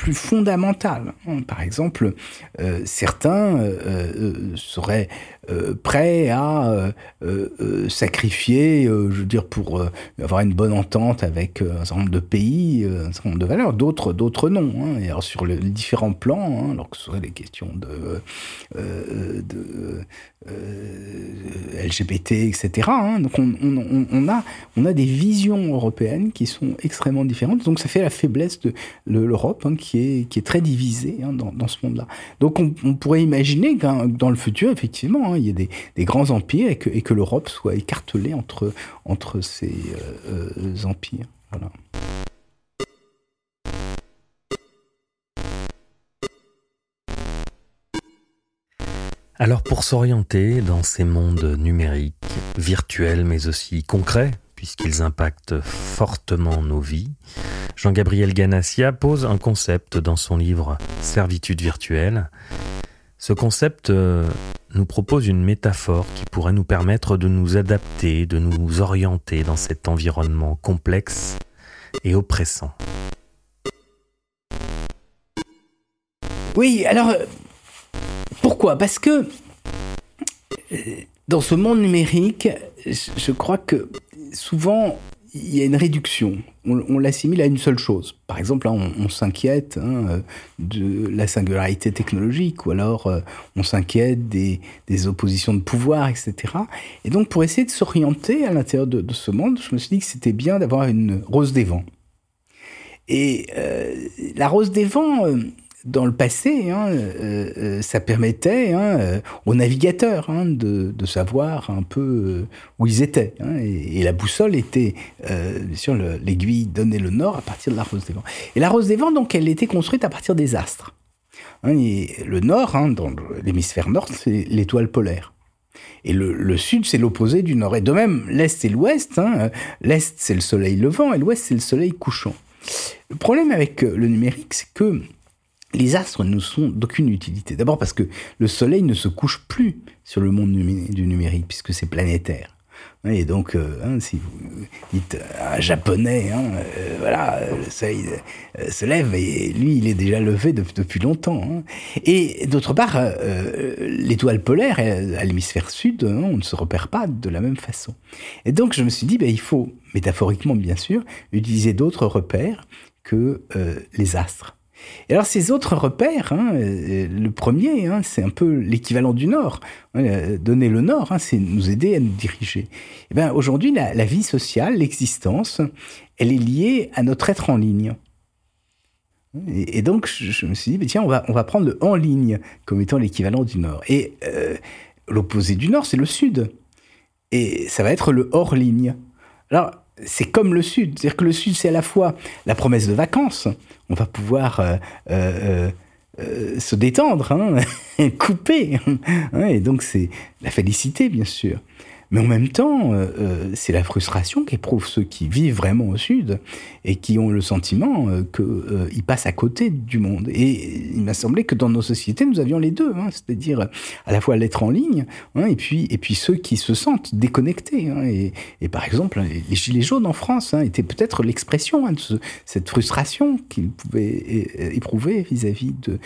plus fondamentales. Par exemple, euh, certains euh, euh, prêts à sacrifier, je veux dire, pour avoir une bonne entente avec un certain nombre de pays, un certain nombre de valeurs, d'autres, d'autres non. Hein. Et alors sur les différents plans, hein, alors que ce soit des questions de, LGBT, etc. Hein. Donc on, on, on, a, on a des visions européennes qui sont extrêmement différentes. Donc ça fait la faiblesse de l'Europe, qui est qui est très divisé hein, dans, ce monde-là. Donc on, pourrait imaginer que dans le futur, effectivement, il y des, grands empires et que, l'Europe soit écartelée entre, ces euh, euh, empires. Alors pour s'orienter dans ces mondes numériques, virtuels mais aussi concrets, puisqu'ils impactent fortement nos vies, Jean-Gabriel Ganassia pose un concept dans son livre Servitude virtuelle. Ce concept euh, nous propose une métaphore qui pourrait nous permettre de nous adapter, de nous orienter dans cet environnement complexe et oppressant. Oui, alors euh, pourquoi? Parce que euh, dans ce monde numérique, je crois que souvent il y a une réduction. On, l'assimile à une seule chose. Par exemple, on, s'inquiète hein, de la singularité technologique, ou alors euh, on s'inquiète des, oppositions de pouvoir, etc. Et donc, pour essayer de s'orienter à l'intérieur de, ce monde, je me suis dit que c'était bien d'avoir une rose des vents. Et euh, la rose des vents, euh, dans le passé, hein, euh, euh, ça permettait hein, euh, aux navigateurs hein, de, savoir un peu où ils étaient. et, la boussole était, sur l'aiguille donnait le nord à partir de la Rose des Vents. Et la Rose des Vents, donc, elle était construite à partir des astres. et le nord, dans l'hémisphère nord, c'est l'étoile polaire. Et le, le sud, c'est l'opposé du nord. Et de même, l'est et l'ouest. L'est, c'est le soleil levant et l'ouest, c'est le soleil couchant. Le problème avec le numérique, c'est que les astres ne sont d'aucune utilité. D'abord parce que le Soleil ne se couche plus sur le monde du numérique, puisque c'est planétaire. Et donc, euh, hein, si vous dites un japonais, hein, euh, voilà, le soleil euh, se lève et lui, il est déjà levé depuis longtemps. Hein. Et d'autre part, l'étoile polaire, à l'hémisphère sud, on ne se repère pas de la même façon. Et donc, je me suis dit, ben, il faut, métaphoriquement bien sûr, utiliser d'autres repères que les astres. Et alors ces autres repères, hein, euh, le premier, hein, c'est un peu l'équivalent du Nord. Hein, donner le Nord, c'est nous aider à nous diriger. Eh ben aujourd'hui, la, vie sociale, l'existence, elle est liée à notre être en ligne. Et, donc, je, me suis dit, tiens, on va, on va prendre le en ligne comme étant l'équivalent du Nord. Et euh, l'opposé du Nord, c'est le Sud. Et ça va être le hors ligne. Alors, c'est comme le Sud. C'est-à-dire que le Sud, c'est à la fois la promesse de vacances. On va pouvoir euh, euh, se détendre, hein, couper. Hein, et donc, c'est la félicité, bien sûr. Mais en même temps, euh, euh, c'est la frustration qu'éprouvent ceux qui vivent vraiment au Sud et qui ont le sentiment euh, qu'ils passent à côté du monde. Et il m'a semblé que dans nos sociétés, nous avions les deux, hein, c'est-à-dire à la fois l'être en ligne hein, et, puis, ceux qui se sentent déconnectés. Hein. et, par exemple, les Gilets jaunes en France étaient peut-être l'expression de cette frustration qu'ils pouvaient éprouver vis-à-vis de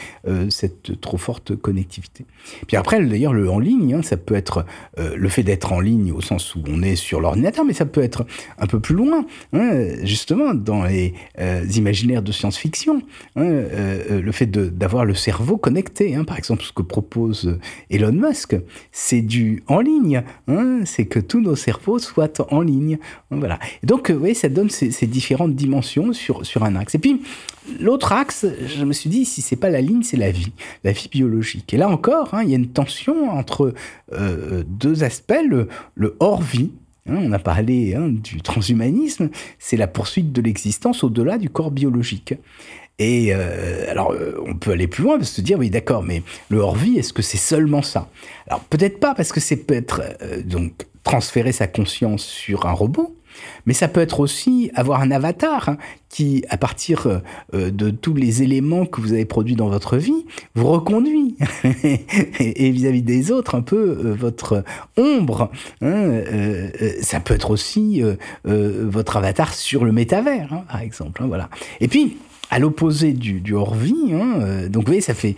cette trop forte connectivité. Puis après, d'ailleurs, le en ligne, ça peut être le fait d'être en ligne au sens où on est sur l'ordinateur, mais ça peut être un peu plus loin, hein, justement, dans les euh, imaginaires de science-fiction. Hein, euh, euh, le fait d'avoir le cerveau connecté, hein, par exemple, ce que propose Elon Musk, c'est du en ligne, c'est que tous nos cerveaux soient en ligne. Voilà. Donc, oui, ça donne ces, différentes dimensions sur, sur un axe. Et puis, L'autre axe, je me suis dit, si c'est pas la ligne, c'est la vie, la vie biologique. Et là encore, il y a une tension entre deux aspects, hors-vie, hein, on a parlé hein, du transhumanisme, c'est la poursuite de l'existence au-delà du corps biologique. Et euh, alors, euh, on peut aller plus loin, se dire, oui, d'accord, mais le hors-vie, est-ce que c'est seulement ça? Alors, peut-être pas, parce que c'est peut-être donc transférer sa conscience sur un robot, mais ça peut être aussi avoir un avatar hein, qui, à partir euh, de tous les éléments que vous avez produits dans votre vie, vous reconduit. et vis-à-vis des autres, un peu euh, votre ombre. Hein, euh, ça peut être aussi votre avatar sur le métavers, hein, par exemple. voilà. Et puis, à l'opposé du, hors-vie. donc, vous voyez, ça fait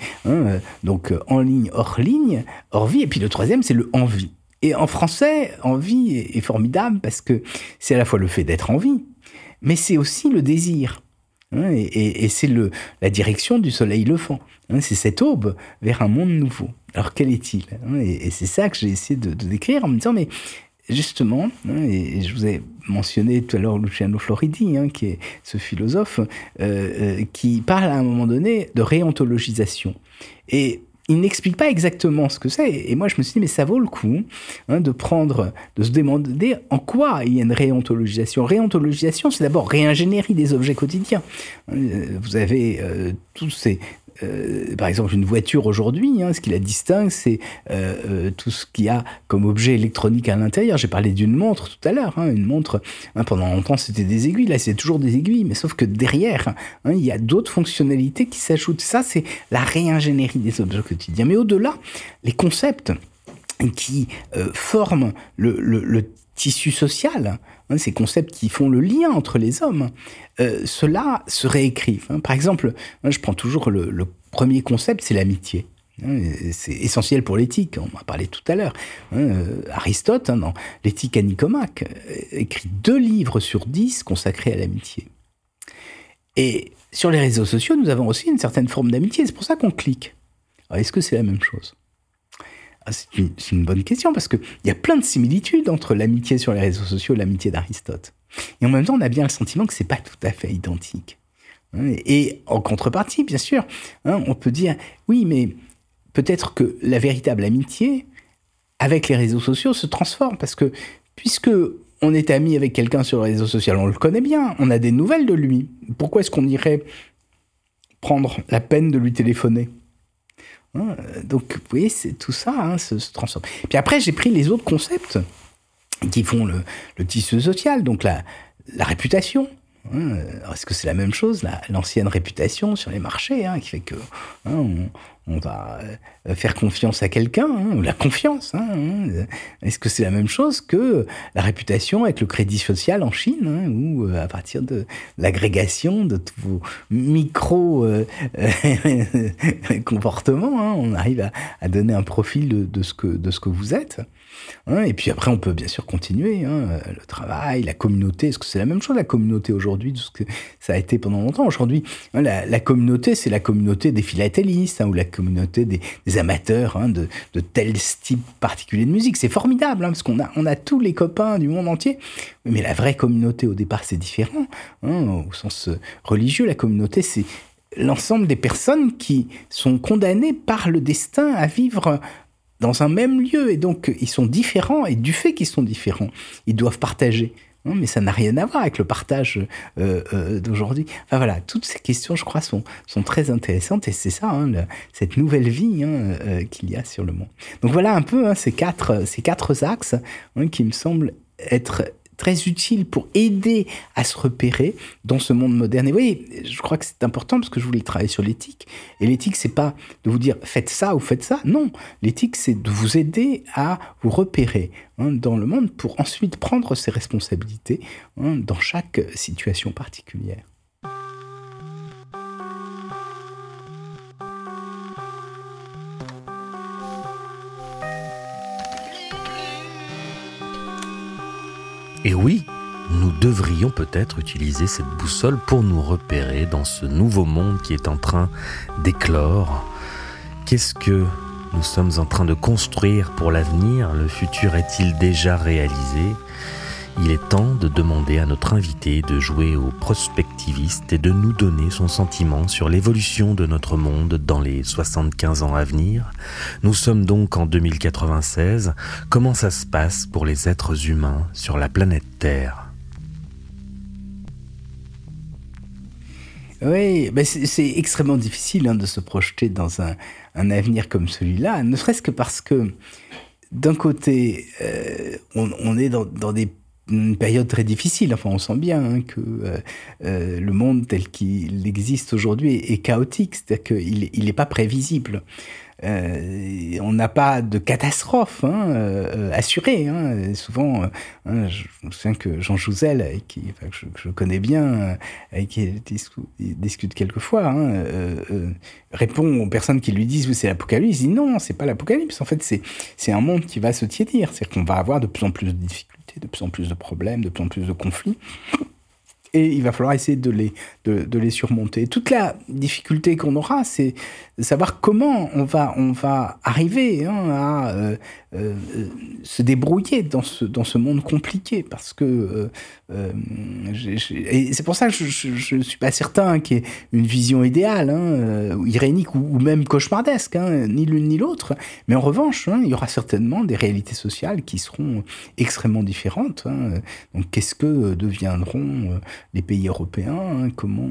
donc en ligne, hors ligne, hors vie. Et puis le troisième, c'est le en-vie. Et en français, envie est, formidable parce que c'est à la fois le fait d'être en vie, mais c'est aussi le désir. Hein, et, c'est la direction du soleil levant. Hein, c'est cette aube vers un monde nouveau. Alors quel est-il hein, Et, c'est ça que j'ai essayé de, décrire en me disant, mais justement, et, je vous ai mentionné tout à l'heure Luciano Floridi, qui est ce philosophe, euh, euh, qui parle à un moment donné de réontologisation. Et il n'explique pas exactement ce que c'est. Et moi, je me suis dit, mais ça vaut le coup hein, de prendre, de se demander en quoi il y a une réontologisation. Réontologisation, c'est d'abord réingénierie des objets quotidiens. Euh, vous avez euh, tous ces euh, par exemple, une voiture aujourd'hui, hein, ce qui la distingue, c'est euh, euh, tout ce qu'il y a comme objet électronique à l'intérieur. J'ai parlé d'une montre tout à l'heure. Hein, une montre, hein, pendant longtemps, c'était des aiguilles. Là, c'est toujours des aiguilles. Mais sauf que derrière, il y a d'autres fonctionnalités qui s'ajoutent. Ça, c'est la réingénierie des objets quotidiens. Mais au-delà, les concepts qui forment le, le tissu social, hein, ces concepts qui font le lien entre les hommes, euh, cela se réécrivent. Hein. Par exemple, je prends toujours le, premier concept, c'est l'amitié. Hein, c'est essentiel pour l'éthique, on en a parlé tout à l'heure. Euh, Aristote, dans l'éthique à Nicomaque, euh, écrit deux livres sur dix consacrés à l'amitié. Et sur les réseaux sociaux, nous avons aussi une certaine forme d'amitié, c'est pour ça qu'on clique. Est-ce que c'est la même chose? C'est une, bonne question parce qu'il y a plein de similitudes entre l'amitié sur les réseaux sociaux et l'amitié d'Aristote. Et en même temps, on a bien le sentiment que c'est pas tout à fait identique. Hein, et en contrepartie, bien sûr, hein, on peut dire oui, mais peut-être que la véritable amitié avec les réseaux sociaux se transforme parce que puisque on est ami avec quelqu'un sur les réseaux sociaux, on le connaît bien, on a des nouvelles de lui. Pourquoi est-ce qu'on irait prendre la peine de lui téléphoner? Hein, donc, vous voyez, c'est tout ça hein, se, transforme. Puis après, j'ai pris les autres concepts qui font le, tissu social, donc la, la réputation. Hein. Est-ce que c'est la même chose, l'ancienne réputation sur les marchés, qui fait que on va euh, faire confiance à quelqu'un, hein, ou la confiance. Hein, hein. Est-ce que c'est la même chose que la réputation avec le crédit social en Chine, ou euh, à partir de l'agrégation de tous vos micro-comportements, euh, on arrive à, donner un profil de ce que vous êtes Et puis après, on peut bien sûr continuer. le travail, la communauté, est-ce que c'est la même chose, la communauté aujourd'hui, de ce que ça a été pendant longtemps? Aujourd'hui, la, la, communauté, c'est la communauté des philatélistes, ou la communauté des, amateurs hein, de, tel type particulier de musique. C'est formidable, hein, parce qu'on a, on a tous les copains du monde entier. Mais la vraie communauté, au départ, c'est différent. Hein, au sens euh, religieux, la communauté, c'est l'ensemble des personnes qui sont condamnées par le destin à vivre dans un même lieu. Et donc, ils sont différents, et du fait qu'ils sont différents, ils doivent partager. Hein, mais ça n'a rien à voir avec le partage euh, euh, d'aujourd'hui. Enfin voilà, toutes ces questions, je crois, sont, sont très intéressantes et c'est ça, hein, cette nouvelle vie hein, euh, qu'il y a sur le monde. Donc voilà un peu ces, quatre, ces quatre axes qui me semblent être très utile pour aider à se repérer dans ce monde moderne. Et vous voyez, je crois que c'est important parce que je voulais travailler sur l'éthique. Et l'éthique, c'est pas de vous dire faites ça ou faites ça. Non, l'éthique, c'est de vous aider à vous repérer hein, dans le monde pour ensuite prendre ses responsabilités hein, dans chaque situation particulière. Et oui, nous devrions peut-être utiliser cette boussole pour nous repérer dans ce nouveau monde qui est en train d'éclore. Qu'est-ce que nous sommes en train de construire pour l'avenir? Le futur est-il déjà réalisé? Il est temps de demander à notre invité de jouer au prospectiviste et de nous donner son sentiment sur l'évolution de notre monde dans les 75 ans à venir. Nous sommes donc en 2096. Comment ça se passe pour les êtres humains sur la planète Terre? Oui, ben c'est extrêmement difficile hein, de se projeter dans un, avenir comme celui-là, ne serait-ce que parce que d'un côté, euh, on, est dans, dans des une période très difficile. Enfin, on sent bien hein, que euh, euh, le monde tel qu'il existe aujourd'hui est, chaotique, c'est-à-dire qu'il n'est pas prévisible. Euh, on n'a pas de catastrophe hein, assurée. Hein. Souvent, je me souviens que Jean Jouzel, qui, que, je, connais bien, avec qui il discute quelquefois, répond aux personnes qui lui disent oui, c'est l'apocalypse. Il dit non, c'est pas l'apocalypse. En fait, c'est un monde qui va se tiédir. C'est-à-dire qu'on va avoir de plus en plus de difficultés de plus en plus de problèmes, de plus en plus de conflits. Et il va falloir essayer de les, de, les surmonter. Toute la difficulté qu'on aura, c'est de savoir comment on va, on va arriver hein, à euh, euh, se débrouiller dans ce, dans ce monde compliqué. Parce que. Euh, euh c'est pour ça que je ne suis pas certain qu'il y ait une vision idéale, hein, irénique ou, même cauchemardesque, hein, ni l'une ni l'autre. Mais en revanche, hein, il y aura certainement des réalités sociales qui seront extrêmement différentes. Donc, qu'est-ce que deviendront les pays européens Comment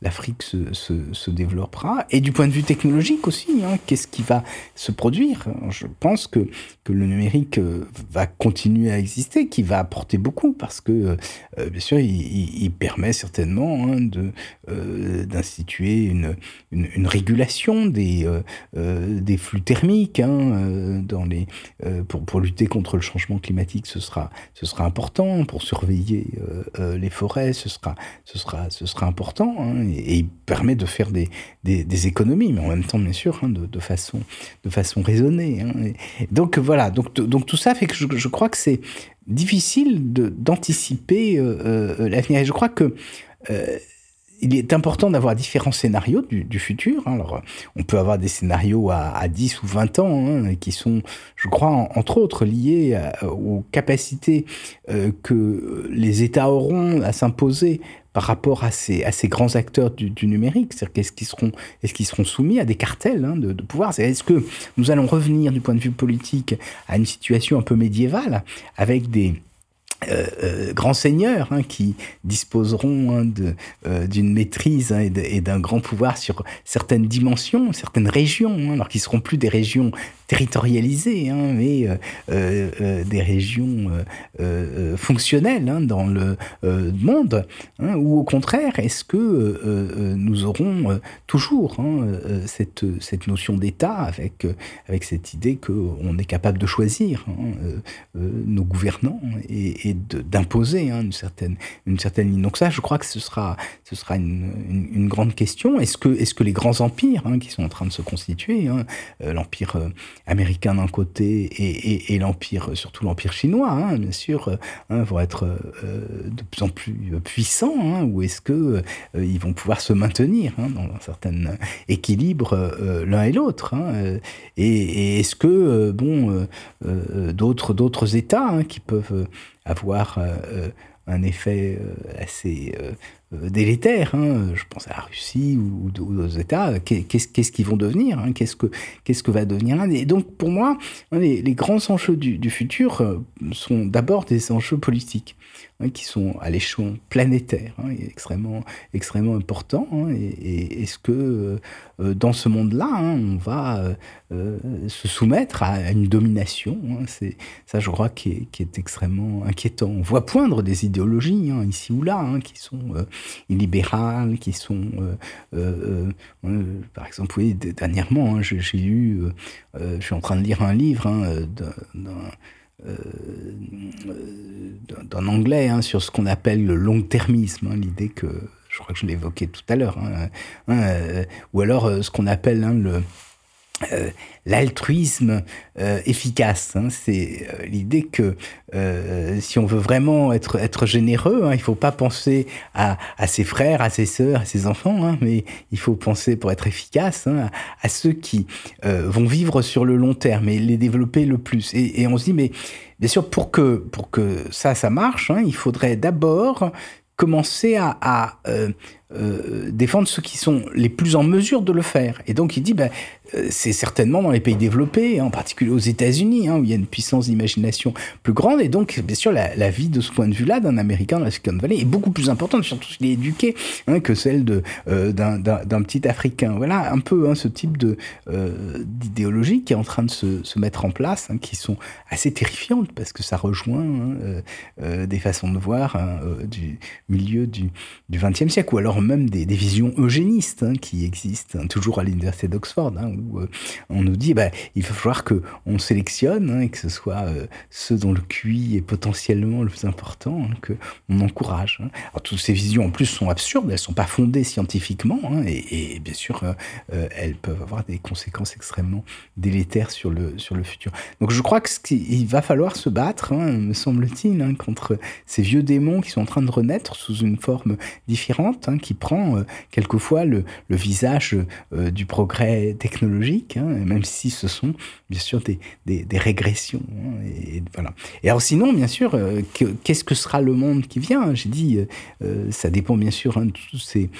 l'Afrique se, se, se, développera? Et du point de vue technologique aussi, qu'est-ce qui va se produire? Je pense que que le numérique euh, va continuer à exister, qui va apporter beaucoup, parce que, euh, euh, bien sûr, il, permet certainement hein, de, d'instituer une, une, régulation des, des flux thermiques hein, dans les, pour, pour lutter contre le changement climatique. Ce sera, ce sera important pour surveiller les forêts. Ce sera, ce sera, ce sera important hein, et, il permet de faire des, des, économies, mais en même temps, bien sûr, de, façon, de façon raisonnée. donc voilà, donc, donc tout ça fait que je, crois que c'est difficile d'anticiper euh, euh, l'avenir. Et je crois que euh, il est important d'avoir différents scénarios du, futur. Hein. Alors, on peut avoir des scénarios à, 10 ou 20 ans hein, qui sont, je crois, entre autres liés aux capacités que les États auront à s'imposer par rapport à ces, grands acteurs du, numérique C'est-à-dire est-ce qu'ils seront soumis à des cartels hein, de, pouvoir? Est-ce que nous allons revenir du point de vue politique à une situation un peu médiévale avec des euh, euh, grands seigneurs hein, qui disposeront hein, euh, d'une maîtrise hein, et, d'un grand pouvoir sur certaines dimensions, certaines régions, alors qu'ils seront plus des régions territorialisées, mais des régions fonctionnelles dans le monde, ou au contraire, est-ce que nous aurons toujours cette, notion d'État avec, cette idée qu'on est capable de choisir nos gouvernants et d'imposer hein, une, certaine, une certaine ligne. Donc ça, je crois que ce sera, ce sera une, une, grande question. Est-ce que, est que les grands empires hein, qui sont en train de se constituer, hein, euh, l'empire euh, américain d'un côté et, et, l'empire, surtout l'empire chinois, bien sûr, vont être euh, de plus en plus puissants, ou est-ce que ils vont pouvoir se maintenir dans un certain équilibre l'un et l'autre Et, est-ce que bon d'autres d'autres États qui peuvent avoir euh, euh, un effet euh, assez délétères. Hein. Je pense à la Russie ou, aux États. Qu'est-ce qu'ils vont devenir hein? Qu'est-ce que va devenir l'Inde? Et donc pour moi, les, les grands enjeux du, du futur sont d'abord des enjeux politiques. Hein, qui sont à l'échelon planétaire, hein, extrêmement, extrêmement important. Hein, et, est-ce que euh, euh, dans ce monde-là, on va euh, se soumettre à une domination C'est ça, je crois, qui est, extrêmement inquiétant. On voit poindre des idéologies ici ou là, qui sont illibérales, qui sont, par exemple, oui, dernièrement, j'ai lu, je suis en train de lire un livre d'un euh, d'un anglais hein, sur ce qu'on appelle le long-termisme, hein, l'idée que, je crois que je l'évoquais tout à l'heure, hein, euh, ou alors euh, ce qu'on appelle le euh, l'altruisme euh, efficace. Hein. c'est euh, l'idée que si on veut vraiment être, être généreux, hein, il ne faut pas penser à, à, ses frères, à ses sœurs, à ses enfants, hein, mais il faut penser pour être efficace à, ceux qui vont vivre sur le long terme et les développer le plus. Et, on se dit, mais bien sûr, pour que, pour que ça, ça marche, il faudrait d'abord commencer à, défendre ceux qui sont les plus en mesure de le faire. Et donc il dit, ben, c'est certainement dans les pays développés, hein, en particulier aux États-Unis, hein, où il y a une puissance d'imagination plus grande. Et donc, bien sûr, la, vie de ce point de vue-là d'un Américain dans la Silicon Valley est beaucoup plus importante, surtout s'il est éduqué, hein, que celle de euh, d'un petit Africain. Voilà un peu ce type de d'idéologie qui est en train de se, se mettre en place, qui sont assez terrifiantes parce que ça rejoint des façons de voir du milieu du XXe siècle, ou alors même des, visions eugénistes qui existent toujours à l'université d'Oxford, où euh, on nous dit bah, il va falloir que on sélectionne et que ce soit euh, ceux dont le QI est potentiellement le plus important que on encourage. Alors, toutes ces visions en plus sont absurdes, elles sont pas fondées scientifiquement et, bien sûr euh, elles peuvent avoir des conséquences extrêmement délétères sur le sur le futur. Donc je crois qu'il va falloir se battre, me semble-t-il, contre ces vieux démons qui sont en train de renaître sous une forme différente, qui prend quelquefois le, visage du progrès technologique, hein, même si ce sont bien sûr des, des, régressions. Hein, et, voilà. Et alors sinon, bien sûr, euh, qu'est-ce que sera le monde qui vient? J'ai dit, ça dépend bien sûr hein, de toutes ces,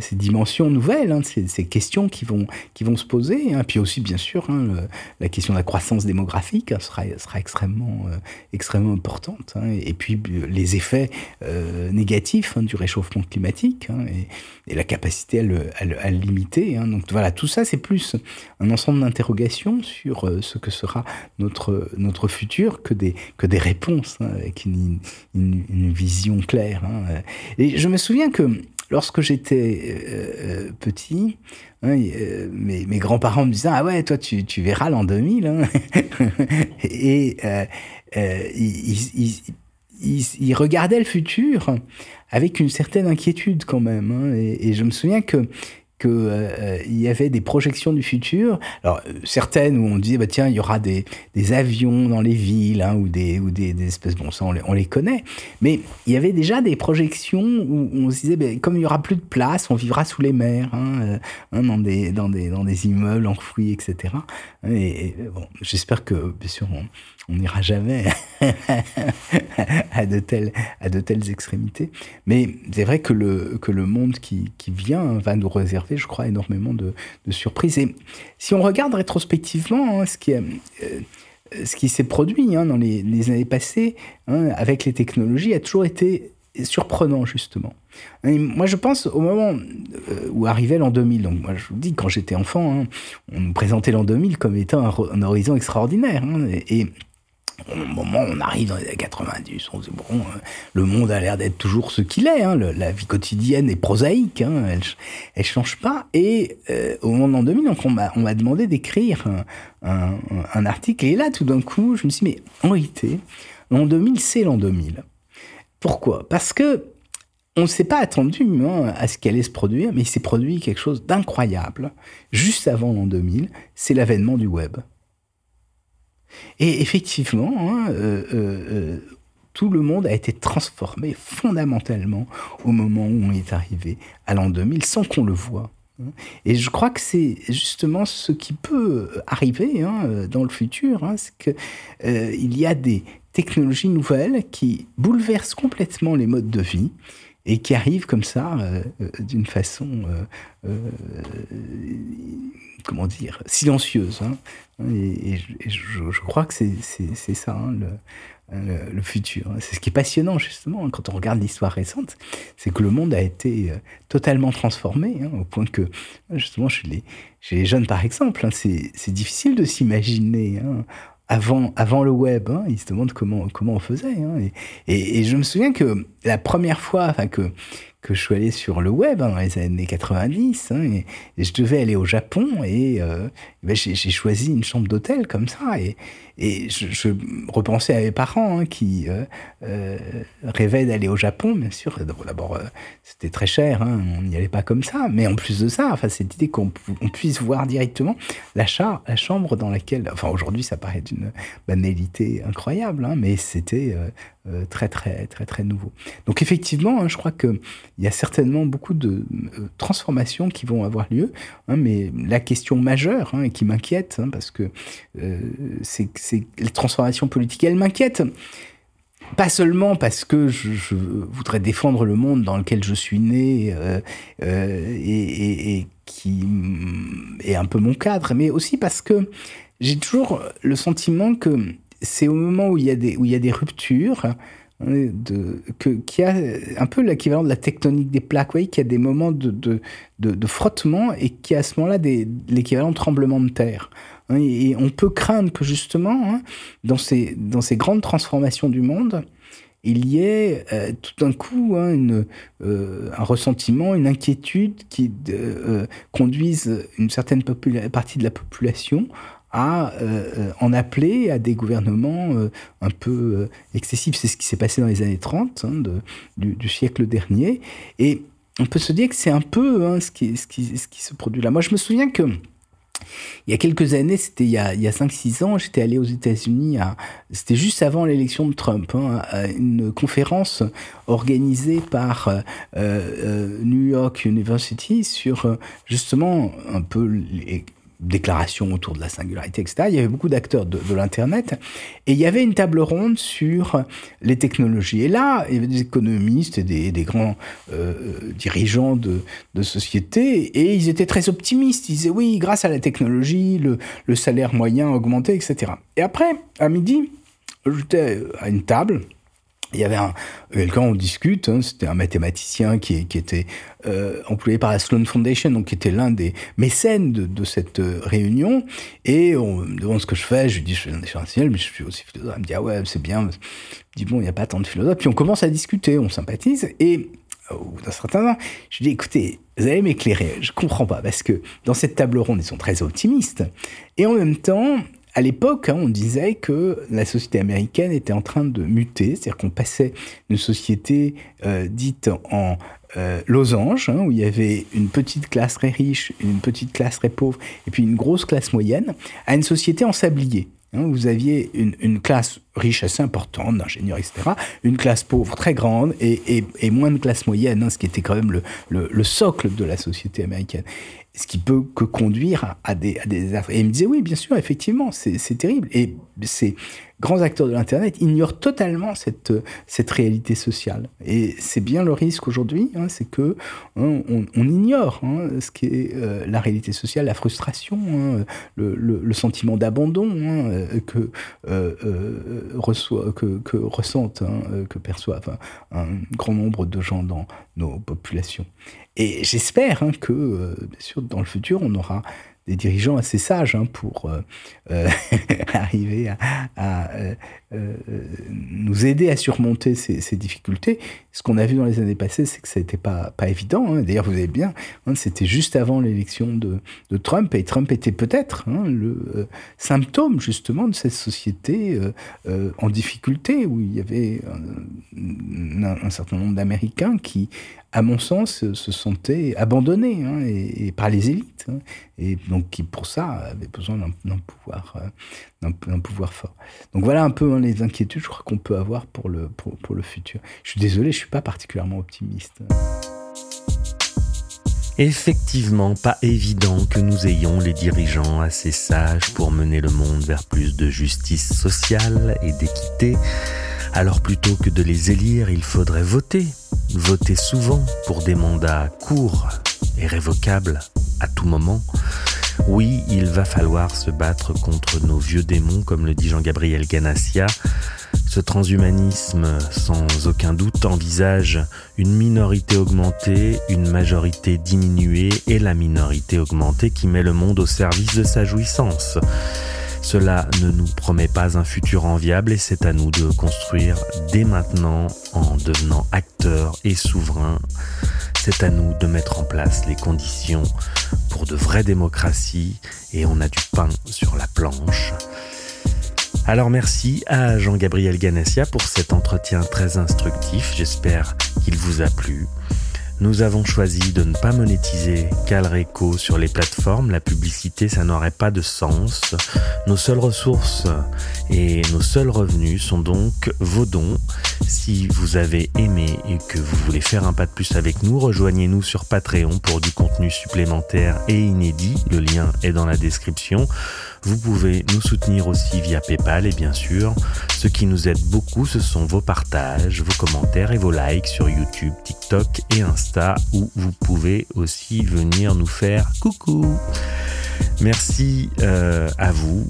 ces dimensions nouvelles, hein, ces, questions qui vont, qui vont se poser. Puis aussi, bien sûr, la question de la croissance démographique sera, sera extrêmement, extrêmement importante. et, puis les effets négatifs du réchauffement climatique Hein, et, la capacité à le, limiter. Hein. Donc voilà, tout ça, c'est plus un ensemble d'interrogations sur euh, ce que sera notre, notre futur que des, que des réponses hein, avec une, une, vision claire. Et je me souviens que lorsque j'étais euh, euh, petit, mes, mes grands-parents me disaient Ah ouais, toi, tu, tu verras l'an 2000. et ils, ils, regardaient le futur avec une certaine inquiétude quand même. Hein, et, je me souviens que qu'il euh, y avait des projections du futur. Alors certaines où on disait bah tiens il y aura des, des avions dans les villes hein, ou des ou des, espèces bon ça on les, on les, connaît. Mais il y avait déjà des projections où on se disait bah, comme il y aura plus de place on vivra sous les mers hein, euh, hein, dans des dans des dans des immeubles enfouis etc. Et, bon j'espère que bien sûr on, on n'ira jamais à, de telles, à de telles extrémités. Mais c'est vrai que le, que le monde qui, qui, vient va nous réserver, je crois, énormément de, de surprises. Et si on regarde rétrospectivement hein, ce qui euh, ce qui s'est produit hein, dans les, les, années passées hein, avec les technologies a toujours été surprenant justement. moi je pense au moment euh, où arrivait l'an 2000, donc moi je vous dis quand j'étais enfant, on nous présentait l'an 2000 comme étant un, horizon extraordinaire. et au moment où on arrive dans les années 90, on se dit, bon, euh, le monde a l'air d'être toujours ce qu'il est, hein, la vie quotidienne est prosaïque, hein, elle, elle change pas. Et euh, au moment l'an 2000, donc on m'a demandé d'écrire un, article, et là, tout d'un coup, je me suis dit, mais en réalité, l'an 2000, c'est l'an 2000. Pourquoi? Parce que on ne s'est pas attendu hein, à ce qu'elle allait se produire, mais il s'est produit quelque chose d'incroyable juste avant l'an 2000, c'est l'avènement du web. Et effectivement, hein, euh, euh, euh, tout le monde a été transformé fondamentalement au moment où on est arrivé à l'an 2000 sans qu'on le voie. Hein. Et je crois que c'est justement ce qui peut arriver hein, dans le futur, c'est qu'il y a des technologies nouvelles qui bouleversent complètement les modes de vie et qui arrive comme ça, d'une façon, comment dire, silencieuse. Hein. Et, je, crois que c'est ça, hein, le, futur. C'est ce qui est passionnant, justement, quand on regarde l'histoire récente, c'est que le monde a été euh, totalement transformé, hein, au point que, justement, chez les, jeunes, par exemple, hein, c'est difficile de s'imaginer. Hein, avant, le web, ils se demandent comment, comment on faisait. Et, et, je me souviens que la première fois que, que je suis allé sur le web dans les années 90, et, je devais aller au Japon, et euh, ben, j'ai choisi une chambre d'hôtel comme ça. Et, et je, repensais à mes parents hein, qui euh, euh, rêvaient d'aller au Japon, bien sûr. D'abord, c'était très cher, hein, on n'y allait pas comme ça. Mais en plus de ça, enfin, cette idée qu'on puisse voir directement la, la chambre dans laquelle. Enfin, aujourd'hui, ça paraît d'une banalité incroyable, hein, mais c'était très, très, très, très nouveau. Donc, effectivement, je crois qu'il y a certainement beaucoup de transformations qui vont avoir lieu. mais la question majeure, et qui m'inquiète, parce que c'est les transformations politiques. elles m'inquiètent. Pas seulement parce que je, voudrais défendre le monde dans lequel je suis né euh, euh, et, qui est un peu mon cadre, mais aussi parce que j'ai toujours le sentiment que c'est au moment où il y a des, il ruptures, hein, de, que, qu'il y a un peu l'équivalent de la tectonique des plaques, qu'il y a des moments de, de, de, frottement et qu'il y a à ce moment-là l'équivalent de tremblement de terre. Hein, et on peut craindre que justement, hein, dans, ces, dans ces grandes transformations du monde, il y ait euh, tout d'un coup hein, euh, un ressentiment, une inquiétude qui euh, conduisent une certaine partie de la population à en appeler à des gouvernements un peu excessifs. C'est ce qui s'est passé dans les années 30 du, du, siècle dernier. Et on peut se dire que c'est un peu ce, qui, ce, qui, se produit là. Moi, je me souviens que il y a quelques années, c'était il y a, 5-6 ans, j'étais allé aux États-Unis, c'était juste avant l'élection de Trump, hein, à une conférence organisée par euh, euh, New York University sur euh, justement un peu les, déclarations autour de la singularité, etc. Il y avait beaucoup d'acteurs de, l'Internet et il y avait une table ronde sur les technologies. Et là, il y avait des économistes et des, grands euh, dirigeants de, de sociétés et ils étaient très optimistes. Ils disaient oui, grâce à la technologie, le, le salaire moyen a augmenté, etc. Et après, à midi, j'étais à une table il y avait un quelqu'un on discute hein, c'était un mathématicien qui, était euh, employé par la Sloan Foundation donc qui était l'un des mécènes de, cette euh, réunion. Et on me demande ce que je fais je lui dis je suis un échantillon mais je suis aussi philosophe. Il me dit ah ouais c'est bien. Je dis bon il n'y a pas tant de philosophes. Puis on commence à discuter on sympathise. Et au bout d'un certain temps je lui dis écoutez vous allez m'éclairer. Je comprends pas parce que dans cette table ronde ils sont très optimistes. Et en même temps à l'époque, hein, on disait que la société américaine était en train de muter, c'est-à-dire qu'on passait d'une société euh, dite en euh, losange, hein, où il y avait une petite classe très riche, une petite classe très pauvre, et puis une grosse classe moyenne, à une société en sablier. Hein, vous aviez une, classe riche assez importante, d'ingénieurs, etc., une classe pauvre très grande et, moins de classe moyenne, ce qui était quand même le, socle de la société américaine ce qui peut que conduire à des, à des... Et il me disait, oui, bien sûr, effectivement, c'est terrible. Et c'est grands acteurs de l'Internet ignorent totalement cette, réalité sociale. Et c'est bien le risque aujourd'hui, hein, c'est que hein, on, ignore hein, ce qui est euh, la réalité sociale, la frustration, le, le, sentiment d'abandon euh, euh, que, que ressentent, que perçoivent un grand nombre de gens dans nos populations. Et j'espère que, bien sûr, dans le futur, on aura des dirigeants assez sages hein, pour euh, euh, arriver à, euh, nous aider à surmonter ces, difficultés. Ce qu'on a vu dans les années passées, c'est que ça n'était pas, pas évident. Hein. D'ailleurs, vous avez bien, hein, c'était juste avant l'élection de, Trump, et Trump était peut-être le symptôme justement de cette société en difficulté, où il y avait un certain nombre d'Américains qui à mon sens, se sentaient abandonnés hein, et, par les élites. Hein, et donc, qui, pour ça, avaient besoin d'un pouvoir, euh, d'un pouvoir fort. Donc, voilà un peu hein, les inquiétudes, je crois, qu'on peut avoir pour le, pour, pour, le futur. Je suis désolé, je suis pas particulièrement optimiste. Effectivement, pas évident que nous ayons les dirigeants assez sages pour mener le monde vers plus de justice sociale et d'équité. Alors plutôt que de les élire, il faudrait voter votez souvent pour des mandats courts et révocables à tout moment. Oui, il va falloir se battre contre nos vieux démons, comme le dit Jean-Gabriel Ganassia. Ce transhumanisme, sans aucun doute, envisage une minorité augmentée, une majorité diminuée et la minorité augmentée qui met le monde au service de sa jouissance. Cela ne nous promet pas un futur enviable et c'est à nous de construire dès maintenant en devenant acteurs et souverains. C'est à nous de mettre en place les conditions pour de vraies démocraties et on a du pain sur la planche. Alors merci à Jean-Gabriel Ganassia pour cet entretien très instructif. J'espère qu'il vous a plu. Nous avons choisi de ne pas monétiser Calreco sur les plateformes. La publicité, ça n'aurait pas de sens. Nos seules ressources et nos seuls revenus sont donc vos dons. Si vous avez aimé et que vous voulez faire un pas de plus avec nous, rejoignez-nous sur Patreon pour du contenu supplémentaire et inédit. Le lien est dans la description. Vous pouvez nous soutenir aussi via PayPal et bien sûr, ce qui nous aide beaucoup, ce sont vos partages, vos commentaires et vos likes sur YouTube, TikTok et Insta où vous pouvez aussi venir nous faire coucou. Merci euh, à vous.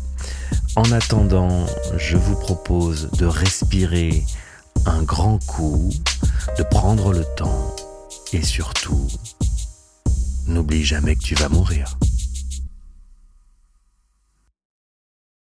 En attendant, je vous propose de respirer un grand coup, de prendre le temps et surtout, n'oublie jamais que tu vas mourir.